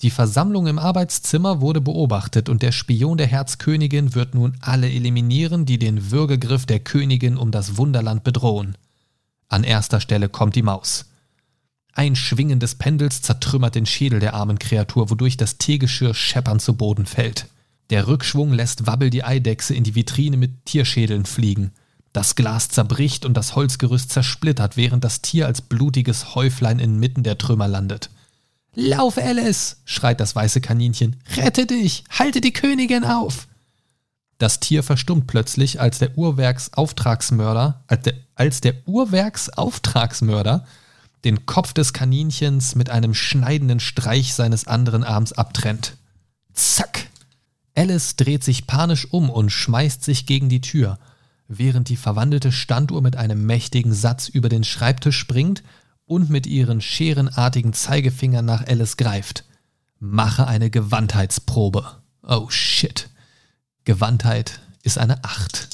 Die Versammlung im Arbeitszimmer wurde beobachtet und der Spion der Herzkönigin wird nun alle eliminieren, die den Würgegriff der Königin um das Wunderland bedrohen. An erster Stelle kommt die Maus. Ein Schwingen des Pendels zertrümmert den Schädel der armen Kreatur, wodurch das Teegeschirr scheppernd zu Boden fällt. Der Rückschwung lässt Wabbel die Eidechse in die Vitrine mit Tierschädeln fliegen. Das Glas zerbricht und das Holzgerüst zersplittert, während das Tier als blutiges Häuflein inmitten der Trümmer landet. Lauf, Alice! schreit das weiße Kaninchen. Rette dich! Halte die Königin auf! Das Tier verstummt plötzlich, als der Uhrwerksauftragsmörder, als der, als der Uhrwerksauftragsmörder den Kopf des Kaninchens mit einem schneidenden Streich seines anderen Arms abtrennt. Zack! Alice dreht sich panisch um und schmeißt sich gegen die Tür, während die verwandelte Standuhr mit einem mächtigen Satz über den Schreibtisch springt und mit ihren scherenartigen Zeigefingern nach Alice greift. Mache eine Gewandheitsprobe. Oh shit. Gewandheit ist eine 8.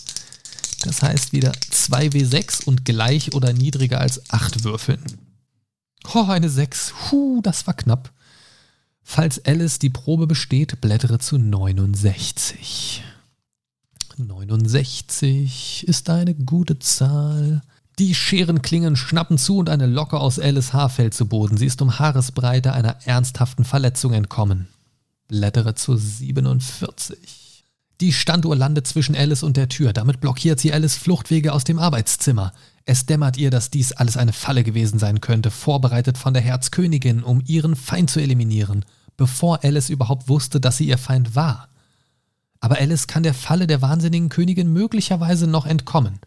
Das heißt wieder 2W6 und gleich oder niedriger als 8 würfeln. Oh, eine 6. Huh, das war knapp. Falls Alice die Probe besteht, blättere zu 69. 69 ist eine gute Zahl. Die Scherenklingen schnappen zu und eine Locke aus Alice Haar fällt zu Boden. Sie ist um Haaresbreite einer ernsthaften Verletzung entkommen. Blättere zu 47. Die Standuhr landet zwischen Alice und der Tür. Damit blockiert sie Alice Fluchtwege aus dem Arbeitszimmer. Es dämmert ihr, dass dies alles eine Falle gewesen sein könnte, vorbereitet von der Herzkönigin, um ihren Feind zu eliminieren, bevor Alice überhaupt wusste, dass sie ihr Feind war. Aber Alice kann der Falle der wahnsinnigen Königin möglicherweise noch entkommen.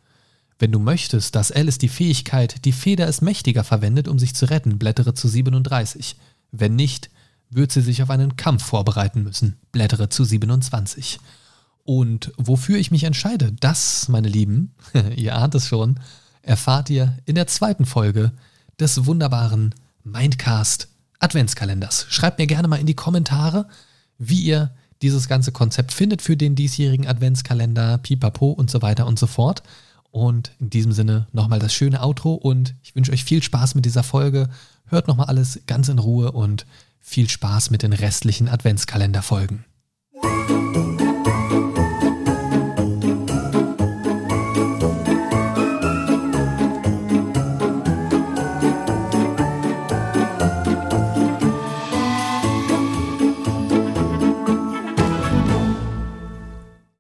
Wenn du möchtest, dass Alice die Fähigkeit, die Feder ist mächtiger verwendet, um sich zu retten, blättere zu 37. Wenn nicht, wird sie sich auf einen Kampf vorbereiten müssen, blättere zu 27. Und wofür ich mich entscheide, das, meine Lieben, ihr ahnt es schon, erfahrt ihr in der zweiten Folge des wunderbaren Mindcast Adventskalenders. Schreibt mir gerne mal in die Kommentare, wie ihr dieses ganze Konzept findet für den diesjährigen Adventskalender, pipapo und so weiter und so fort. Und in diesem Sinne nochmal das schöne Outro und ich wünsche euch viel Spaß mit dieser Folge. Hört nochmal alles ganz in Ruhe und viel Spaß mit den restlichen Adventskalenderfolgen.